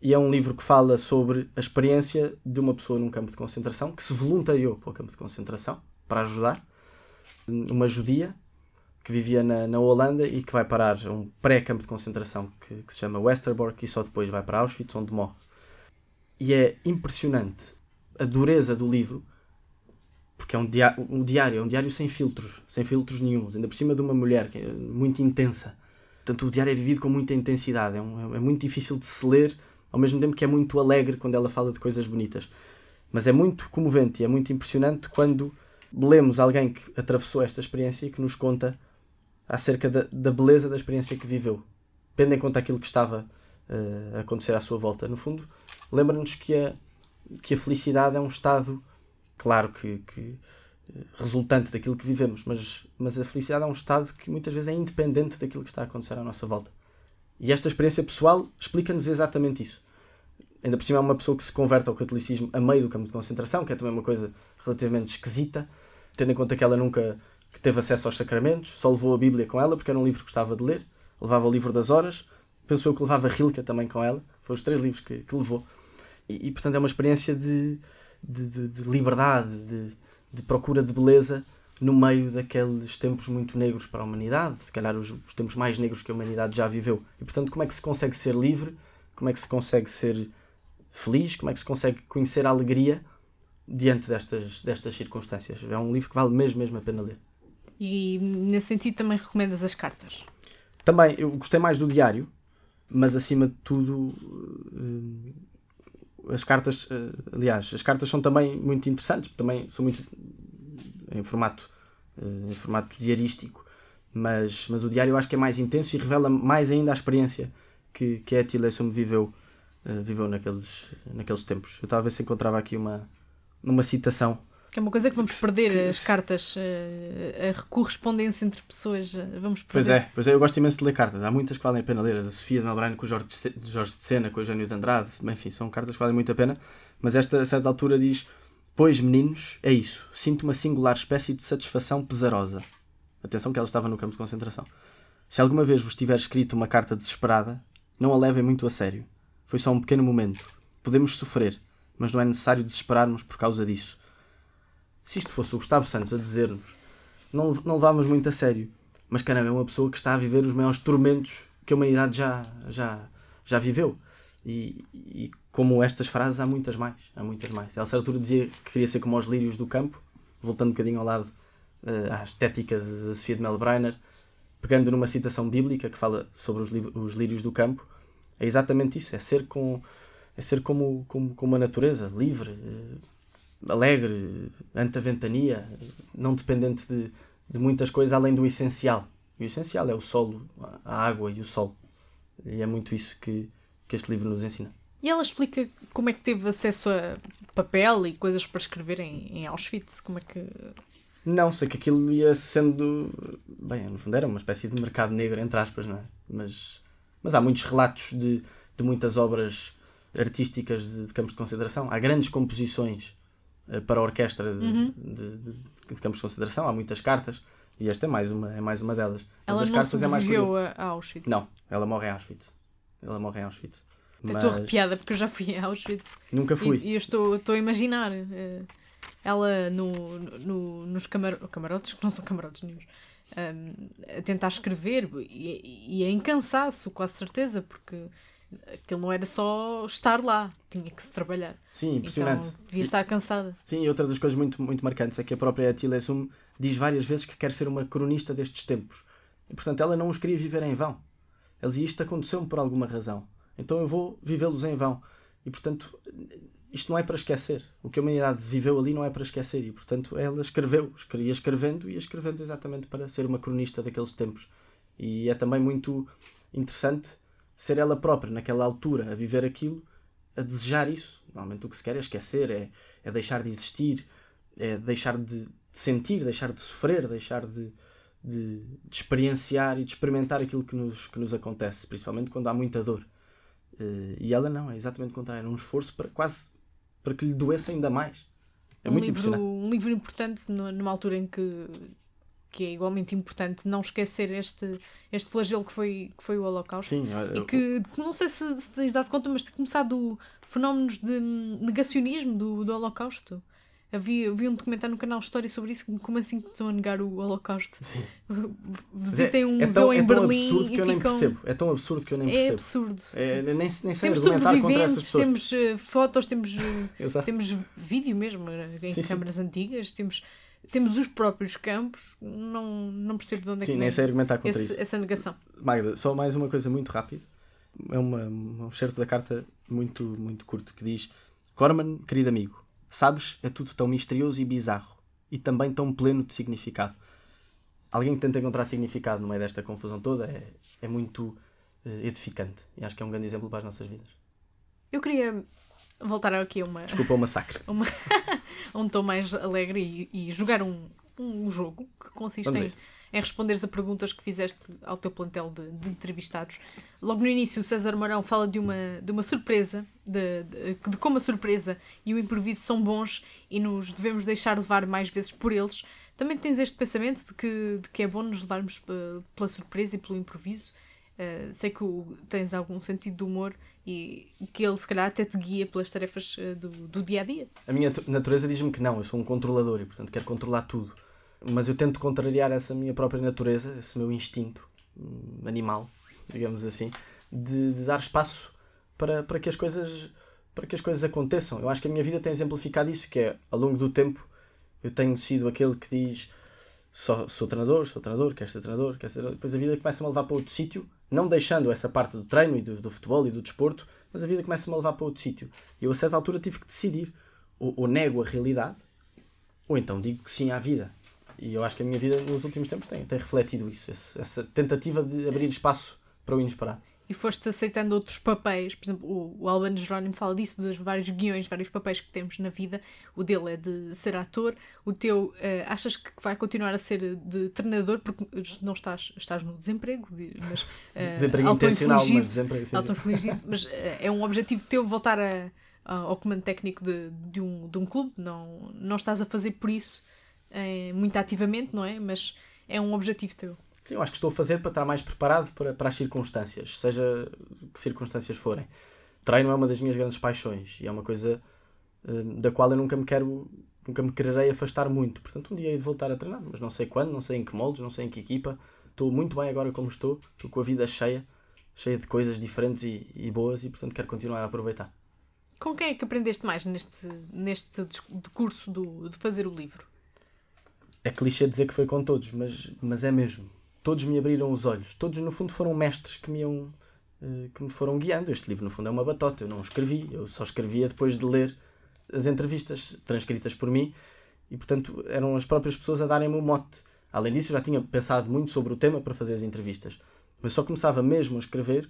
E é um livro que fala sobre a experiência de uma pessoa num campo de concentração, que se voluntariou para o campo de concentração para ajudar, uma judia que vivia na, na Holanda e que vai parar um pré-campo de concentração que, que se chama Westerbork e só depois vai para Auschwitz, onde morre. E é impressionante a dureza do livro, porque é um, dia um diário, é um diário sem filtros, sem filtros nenhums, ainda por cima de uma mulher que é muito intensa. Portanto, o diário é vivido com muita intensidade, é, um, é muito difícil de se ler, ao mesmo tempo que é muito alegre quando ela fala de coisas bonitas. Mas é muito comovente e é muito impressionante quando lemos alguém que atravessou esta experiência e que nos conta acerca da, da beleza da experiência que viveu, tendo em conta aquilo que estava uh, a acontecer à sua volta. No fundo, lembra-nos que a, que a felicidade é um estado, claro que, que eh, resultante daquilo que vivemos, mas, mas a felicidade é um estado que muitas vezes é independente daquilo que está a acontecer à nossa volta. E esta experiência pessoal explica-nos exatamente isso. Ainda por cima é uma pessoa que se converte ao catolicismo a meio do campo de concentração, que é também uma coisa relativamente esquisita, tendo em conta que ela nunca teve acesso aos sacramentos, só levou a Bíblia com ela porque era um livro que gostava de ler, levava o livro das horas, pensou que levava Rilke também com ela, foram os três livros que, que levou. E, e, portanto é uma experiência de, de, de, de liberdade, de, de procura de beleza no meio daqueles tempos muito negros para a humanidade, se calhar os, os, tempos mais negros que a humanidade já viveu. E portanto, como é que se consegue ser livre? Como é que se consegue ser feliz? Como é que se consegue conhecer a alegria diante destas, destas circunstâncias? É um livro que vale mesmo, mesmo a pena ler. E nesse sentido também recomendas as cartas? Também, eu gostei mais do diário, mas acima de tudo. Uh, as cartas, uh, aliás, as cartas são também muito interessantes, também são muito em formato, uh, em formato diarístico, mas, mas o diário eu acho que é mais intenso e revela mais ainda a experiência que, que a Tilesum viveu, uh, viveu naqueles, naqueles tempos. Eu estava a ver se encontrava aqui uma, uma citação que é uma coisa que vamos perder, que, as cartas, eh, a correspondência entre pessoas, eh, vamos perder. Pois é, pois é, eu gosto imenso de ler cartas. Há muitas que valem a pena ler. A da Sofia de Melbrano com o Jorge de, Jorge de Sena, com o Eugênio de Andrade, enfim, são cartas que valem muito a pena. Mas esta, a certa altura, diz: Pois, meninos, é isso. Sinto uma singular espécie de satisfação pesarosa. Atenção que ela estava no campo de concentração. Se alguma vez vos tiver escrito uma carta desesperada, não a levem muito a sério. Foi só um pequeno momento. Podemos sofrer, mas não é necessário desesperarmos por causa disso se isto fosse o Gustavo Santos a dizer-nos, não, não levávamos muito a sério. Mas caramba, é uma pessoa que está a viver os maiores tormentos que a humanidade já, já, já viveu. E, e como estas frases, há muitas mais. Há muitas mais. Ela, a certa altura, dizia que queria ser como os lírios do campo, voltando um bocadinho ao lado uh, à estética de, Sofia de Melbreiner, pegando numa citação bíblica que fala sobre os, os lírios do campo. É exatamente isso: é ser, com, é ser como, como, como a natureza, livre, uh, alegre, ante a ventania, não dependente de, de muitas coisas além do essencial. E o essencial é o solo, a água e o sol. E é muito isso que, que este livro nos ensina. E ela explica como é que teve acesso a papel e coisas para escrever em, em Auschwitz? Como é que. Não, sei que aquilo ia sendo. Bem, no fundo era uma espécie de mercado negro, entre aspas, não é? Mas, mas há muitos relatos de, de muitas obras artísticas de, de campos de consideração. Há grandes composições eh, para a orquestra de, uhum. de, de, de, campos de consideração. Há muitas cartas e esta é mais uma, é mais uma delas. Ela Mas as cartas é mais a Auschwitz? Não, ela morre em Auschwitz. Ela morre em Auschwitz. Mas... Estou arrepiada porque eu já fui a Auschwitz. Nunca fui. E, e eu estou, estou a imaginar uh, ela no, no, nos camar... camarotes, que não são camarotes nenhum, um, eh, a tentar escrever e, e é em cansaço, com a certeza, porque aquilo não era só estar lá, tinha que se trabalhar. Sim, impressionante. Então, devia estar cansada. Sim, e outra das coisas muito, muito marcantes é que a própria Attila Sum diz várias vezes que quer ser uma cronista destes tempos. E, portanto, ela não os queria viver em vão. Dizia: Isto aconteceu-me por alguma razão, então eu vou vivê-los em vão. E, portanto, isto não é para esquecer. O que a humanidade viveu ali não é para esquecer. E, portanto, ela escreveu, ia escrevendo e ia escrevendo exatamente para ser uma cronista daqueles tempos. E é também muito interessante ser ela própria, naquela altura, a viver aquilo, a desejar isso. Normalmente o que se quer é esquecer, é, é deixar de existir, é deixar de, de sentir, deixar de sofrer, deixar de, de, de, experienciar e de experimentar aquilo que nos, que nos acontece, principalmente quando há muita dor. Uh, e ela não, é exatamente o contrário, é um esforço para quase para que lhe doesse ainda mais. É um muito livro, impressionante. Um livro importante numa altura em que que é igualmente importante não esquecer este, este flagelo que foi, que foi o Holocausto. Sim, eu, e que não sei se, se tens dado conta, mas tem começado fenómenos de negacionismo do, do Holocausto. Havia, havia um documentário no canal História sobre isso, como assim que estão a negar o Holocausto. Sim. Visitem um é, museu tão, em é tão Berlim absurdo que eu ficam... nem percebo. É tão absurdo que eu nem é percebo. Absurdo, é Nem, nem sei temos argumentar contra essas pessoas. Temos uh, fotos, temos, uh, temos vídeo mesmo uh, em sim, câmaras sim. antigas, temos temos os próprios campos, não, não percebo de onde é Sim, que nem sei argumentar contra esse, isso. essa negação. Magda, só mais uma coisa muito rápida. É uma, um certo da carta muito, muito curto que diz: Corman, querido amigo, Sabes, é tudo tão misterioso e bizarro, e também tão pleno de significado. Alguém que tenta encontrar significado no meio desta confusão toda é, é muito uh, edificante, e acho que é um grande exemplo para as nossas vidas. Eu queria voltar aqui a uma. Desculpa, o massacre. uma, um tom mais alegre e, e jogar um, um jogo que consiste em, em responderes a perguntas que fizeste ao teu plantel de, de, entrevistados. Logo no início, o César Marão fala de uma, de uma surpresa, de, de, de como a surpresa e o improviso são bons e nos devemos deixar levar mais vezes por eles. Também tens este pensamento de que, de que é bom nos levarmos pela surpresa e pelo improviso. Uh, sei que o, tens algum sentido de humor e que ele, se calhar, até te guia pelas tarefas uh, do, do dia a dia. A minha natureza diz-me que não, eu sou um controlador e, portanto, quero controlar tudo. Mas eu tento contrariar essa minha própria natureza, esse meu instinto hum, animal, digamos assim, de, de, dar espaço para, para, que as coisas, para que as coisas aconteçam. Eu acho que a minha vida tem exemplificado isso, que é, ao longo do tempo, eu tenho sido aquele que diz só, sou treinador, sou treinador, quero ser treinador, quero ser treinador. Depois a vida começa-me a levar para outro sítio não deixando essa parte do treino e do, do futebol e do desporto, mas a vida começa-me a levar para outro sítio. E eu, a certa altura, tive que decidir: ou, ou, nego a realidade, ou então digo que sim à vida. E eu acho que a minha vida nos últimos tempos tem, tem refletido isso, esse, essa tentativa de abrir espaço para o inesperado e foste aceitando outros papéis. Por exemplo, o, o Albano Jerónimo fala disso, dos vários guiões, vários papéis que temos na vida. O dele é de ser ator. O teu, uh, achas que vai continuar a ser de treinador porque não estás, estás no desemprego, mas, uh, desemprego intencional, mas desemprego sim, sim. mas uh, é um objetivo teu voltar a, a, ao comando técnico de, de, um, de um clube. Não, não estás a fazer por isso muito ativamente, não é? Mas é um objetivo teu. Sim, eu acho que estou a fazer para estar mais preparado para, para as circunstâncias, seja que circunstâncias forem. Treino é uma das minhas grandes paixões e é uma coisa uh, da qual eu nunca me quero, nunca me quererei afastar muito. Portanto, um dia hei de voltar a treinar, mas não sei quando, não sei em que moldes, não sei em que equipa. Estou muito bem agora como estou, estou com a vida cheia, cheia de coisas diferentes e, e boas e, portanto, quero continuar a aproveitar. Com quem é que aprendeste mais neste, neste curso do, de fazer o livro? É clichê dizer que foi com todos, mas, mas é mesmo todos me abriram os olhos. Todos, no fundo, foram mestres que me, iam, uh, que me foram guiando. Este livro, no fundo, é uma batota. Eu não escrevi, eu só escrevia depois de ler as entrevistas transcritas por mim e, portanto, eram as próprias pessoas a darem-me o mote. Além disso, eu já tinha pensado muito sobre o tema para fazer as entrevistas, mas só começava mesmo a escrever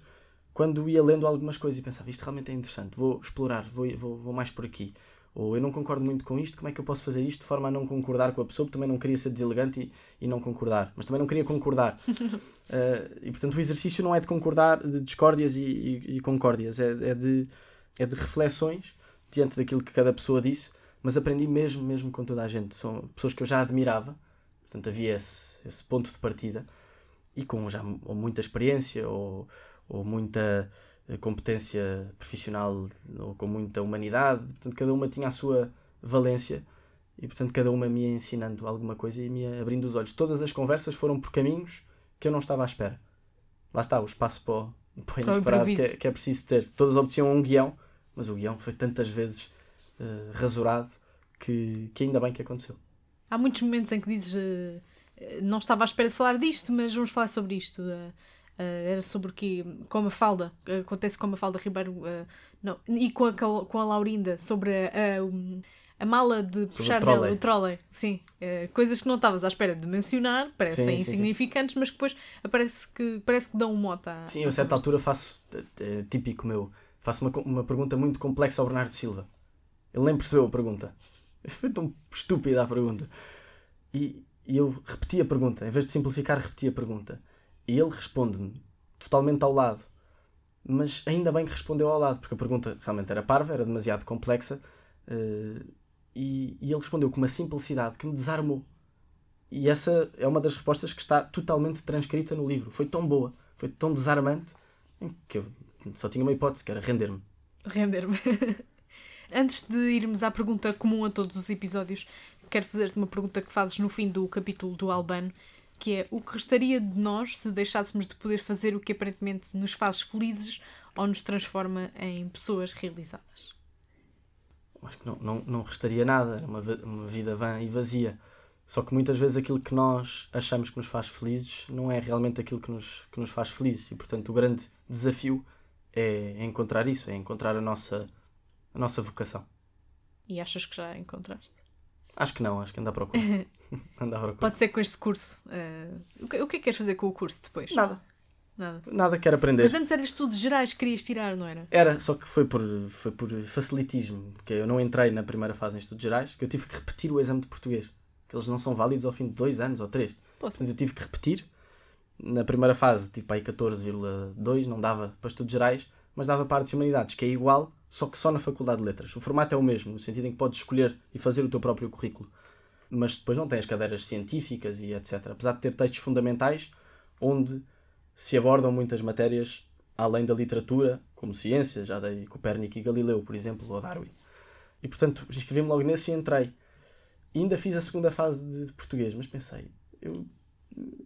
quando ia lendo algumas coisas e pensava isto realmente é interessante, vou explorar, vou, vou, vou mais por aqui ou eu não concordo muito com isto, como é que eu posso fazer isto de forma a não concordar com a pessoa, porque também não queria ser deselegante e, e não concordar, mas também não queria concordar. uh, e portanto o exercício não é de concordar, de discórdias e, e, e concórdias, é, é, de, é de reflexões diante daquilo que cada pessoa disse, mas aprendi mesmo, mesmo com toda a gente. São pessoas que eu já admirava, portanto havia esse, esse ponto de partida, e com já ou muita experiência ou, ou muita competência profissional ou com muita humanidade, portanto, cada uma tinha a sua valência e, portanto, cada uma me ia ensinando alguma coisa e me ia abrindo os olhos. Todas as conversas foram por caminhos que eu não estava à espera. Lá está, o espaço para o, para o inesperado que é, que é, preciso ter. Todas a um guião, mas o guião foi tantas vezes uh, rasurado que, que ainda bem que aconteceu. Há muitos momentos em que dizes uh, não estava à espera de falar disto, mas vamos falar sobre isto. Uh, era sobre o que com a Mafalda, acontece com a Mafalda Ribeiro não, e com a, com a Laurinda, sobre a, a, a mala de puxar o dela, o trolley. Sim, coisas que não estavas à espera de mencionar, parecem sim, insignificantes, sim, sim. mas que depois parece que, parece que dão um mote à. Sim, eu a certa altura faço, é, típico meu, faço uma, uma pergunta muito complexa ao Bernardo Silva. Ele nem percebeu a pergunta. Isso foi tão estúpida a pergunta. E, e eu repeti a pergunta, em vez de simplificar, repeti a pergunta. E ele responde-me totalmente ao lado. Mas ainda bem que respondeu ao lado, porque a pergunta realmente era parva, era demasiado complexa. Uh, e, e, ele respondeu com uma simplicidade que me desarmou. E essa é uma das respostas que está totalmente transcrita no livro. Foi tão boa, foi tão desarmante, que eu só tinha uma hipótese, que era render-me. Render-me. Antes de irmos à pergunta comum a todos os episódios, quero fazer-te uma pergunta que fazes no fim do capítulo do Albano, que é o que restaria de nós se deixássemos de poder fazer o que aparentemente nos faz felizes ou nos transforma em pessoas realizadas? Acho que não, não, não restaria nada, era uma, uma vida vã e vazia. Só que muitas vezes aquilo que nós achamos que nos faz felizes não é realmente aquilo que nos, que nos faz felizes. E portanto o grande desafio é encontrar isso, é encontrar a nossa, a nossa vocação. E achas que já encontraste? Acho que não, acho que anda à procura. anda à procura. Pode ser com este curso. Uh, o, que, o que é que queres fazer com o curso depois? Nada. Nada. Nada quero aprender. Mas antes eras estudos gerais que querias tirar, não era? Era, só que foi por, foi por facilitismo, porque eu não entrei na primeira fase em estudos gerais, que eu tive que repetir o exame de português, que eles não são válidos ao fim de dois anos ou três. Posso. Portanto, eu tive que repetir. Na primeira fase, para aí 14,2, não dava para estudos gerais, mas dava para artes e humanidades, que é igual, só que só na Faculdade de Letras. O formato é o mesmo, no sentido em que podes escolher e fazer o teu próprio currículo. Mas depois não tens cadeiras científicas e etc. Apesar de ter textos fundamentais, onde se abordam muitas matérias além da literatura, como ciência, já dei Copérnico e Galileu, por exemplo, ou Darwin. E portanto, inscrevi-me logo nesse e entrei. E ainda fiz a segunda fase de, português, mas pensei, eu,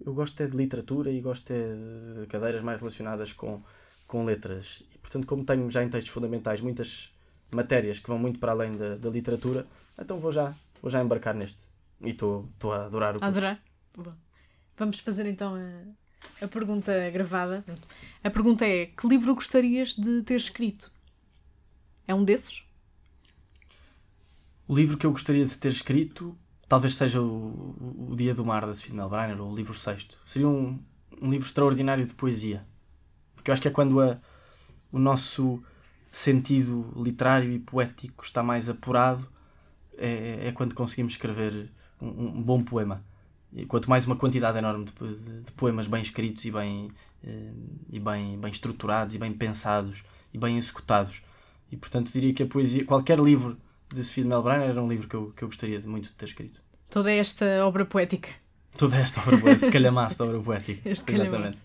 eu gosto é de literatura e gosto é de cadeiras mais relacionadas com, com letras. Portanto, como tenho já em textos fundamentais muitas matérias que vão muito para além da, da literatura, então vou já, vou já embarcar neste. E estou a adorar o curso. Adorar? Bom. Vamos fazer então a, a pergunta gravada. A pergunta é: que livro gostarias de ter escrito? É um desses? O livro que eu gostaria de ter escrito talvez seja o, o Dia do Mar da Sofia Melbrenner, ou o livro sexto. Seria um, um livro extraordinário de poesia. Porque eu acho que é quando a, o nosso sentido literário e poético está mais apurado, é, é quando conseguimos escrever um, um bom poema. E quanto mais uma quantidade enorme de, de, de poemas bem escritos e bem, eh, e bem, bem estruturados e bem pensados e bem executados. E portanto diria que a poesia, qualquer livro de Sofia de Melbrenner era um livro que eu, que eu gostaria de muito de ter escrito. Toda esta obra poética. Toda esta obra poética, calhamaço da obra poética. Exatamente.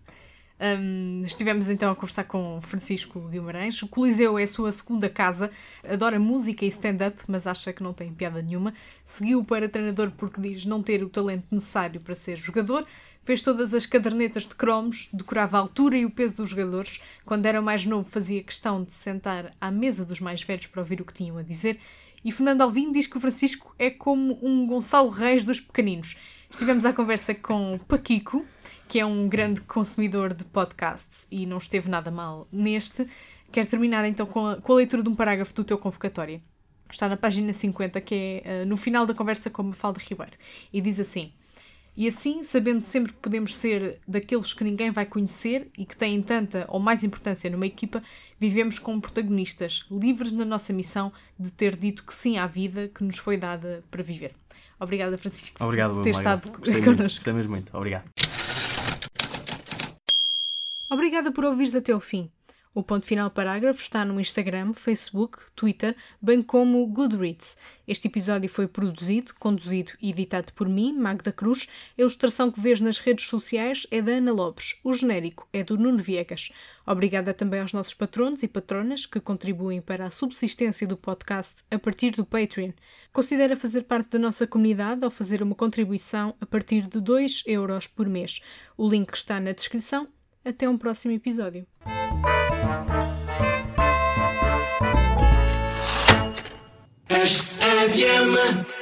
Um, estivemos então a conversar com Francisco Guimarães. O Coliseu é a sua segunda casa, adora música e stand-up, mas acha que não tem piada nenhuma. Seguiu para treinador porque diz não ter o talento necessário para ser jogador. Fez todas as cadernetas de cromos, decorava a altura e o peso dos jogadores. Quando era mais novo, fazia questão de sentar à mesa dos mais velhos para ouvir o que tinham a dizer. E Fernando Alvim diz que o Francisco é como um Gonçalo Reis dos pequeninos. Estivemos à conversa com Paquico, que é um grande consumidor de podcasts e não esteve nada mal neste. Quero terminar então com a, com a leitura de um parágrafo do teu convocatório. Está na página 50, que é uh, no final da conversa com Mafalda Ribeiro. E diz assim: E assim, sabendo sempre que podemos ser daqueles que ninguém vai conhecer e que têm tanta ou mais importância numa equipa, vivemos como protagonistas, livres na nossa missão de ter dito que sim à vida que nos foi dada para viver. Obrigada, Francisco, Obrigado, por ter estado gostei connosco. Muito, gostei mesmo muito. Obrigado. Obrigada por ouvires até ao fim. O ponto final parágrafo está no Instagram, Facebook, Twitter, bem como Goodreads. Este episódio foi produzido, conduzido e editado por mim, Magda Cruz. A ilustração que vês nas redes sociais é da Ana Lopes. O genérico é do Nuno Viegas. Obrigada também aos nossos patronos e patronas que contribuem para a subsistência do podcast a partir do Patreon. Considera fazer parte da nossa comunidade ao fazer uma contribuição a partir de 2 euros por mês. O link está na descrição até um próximo episódio. Que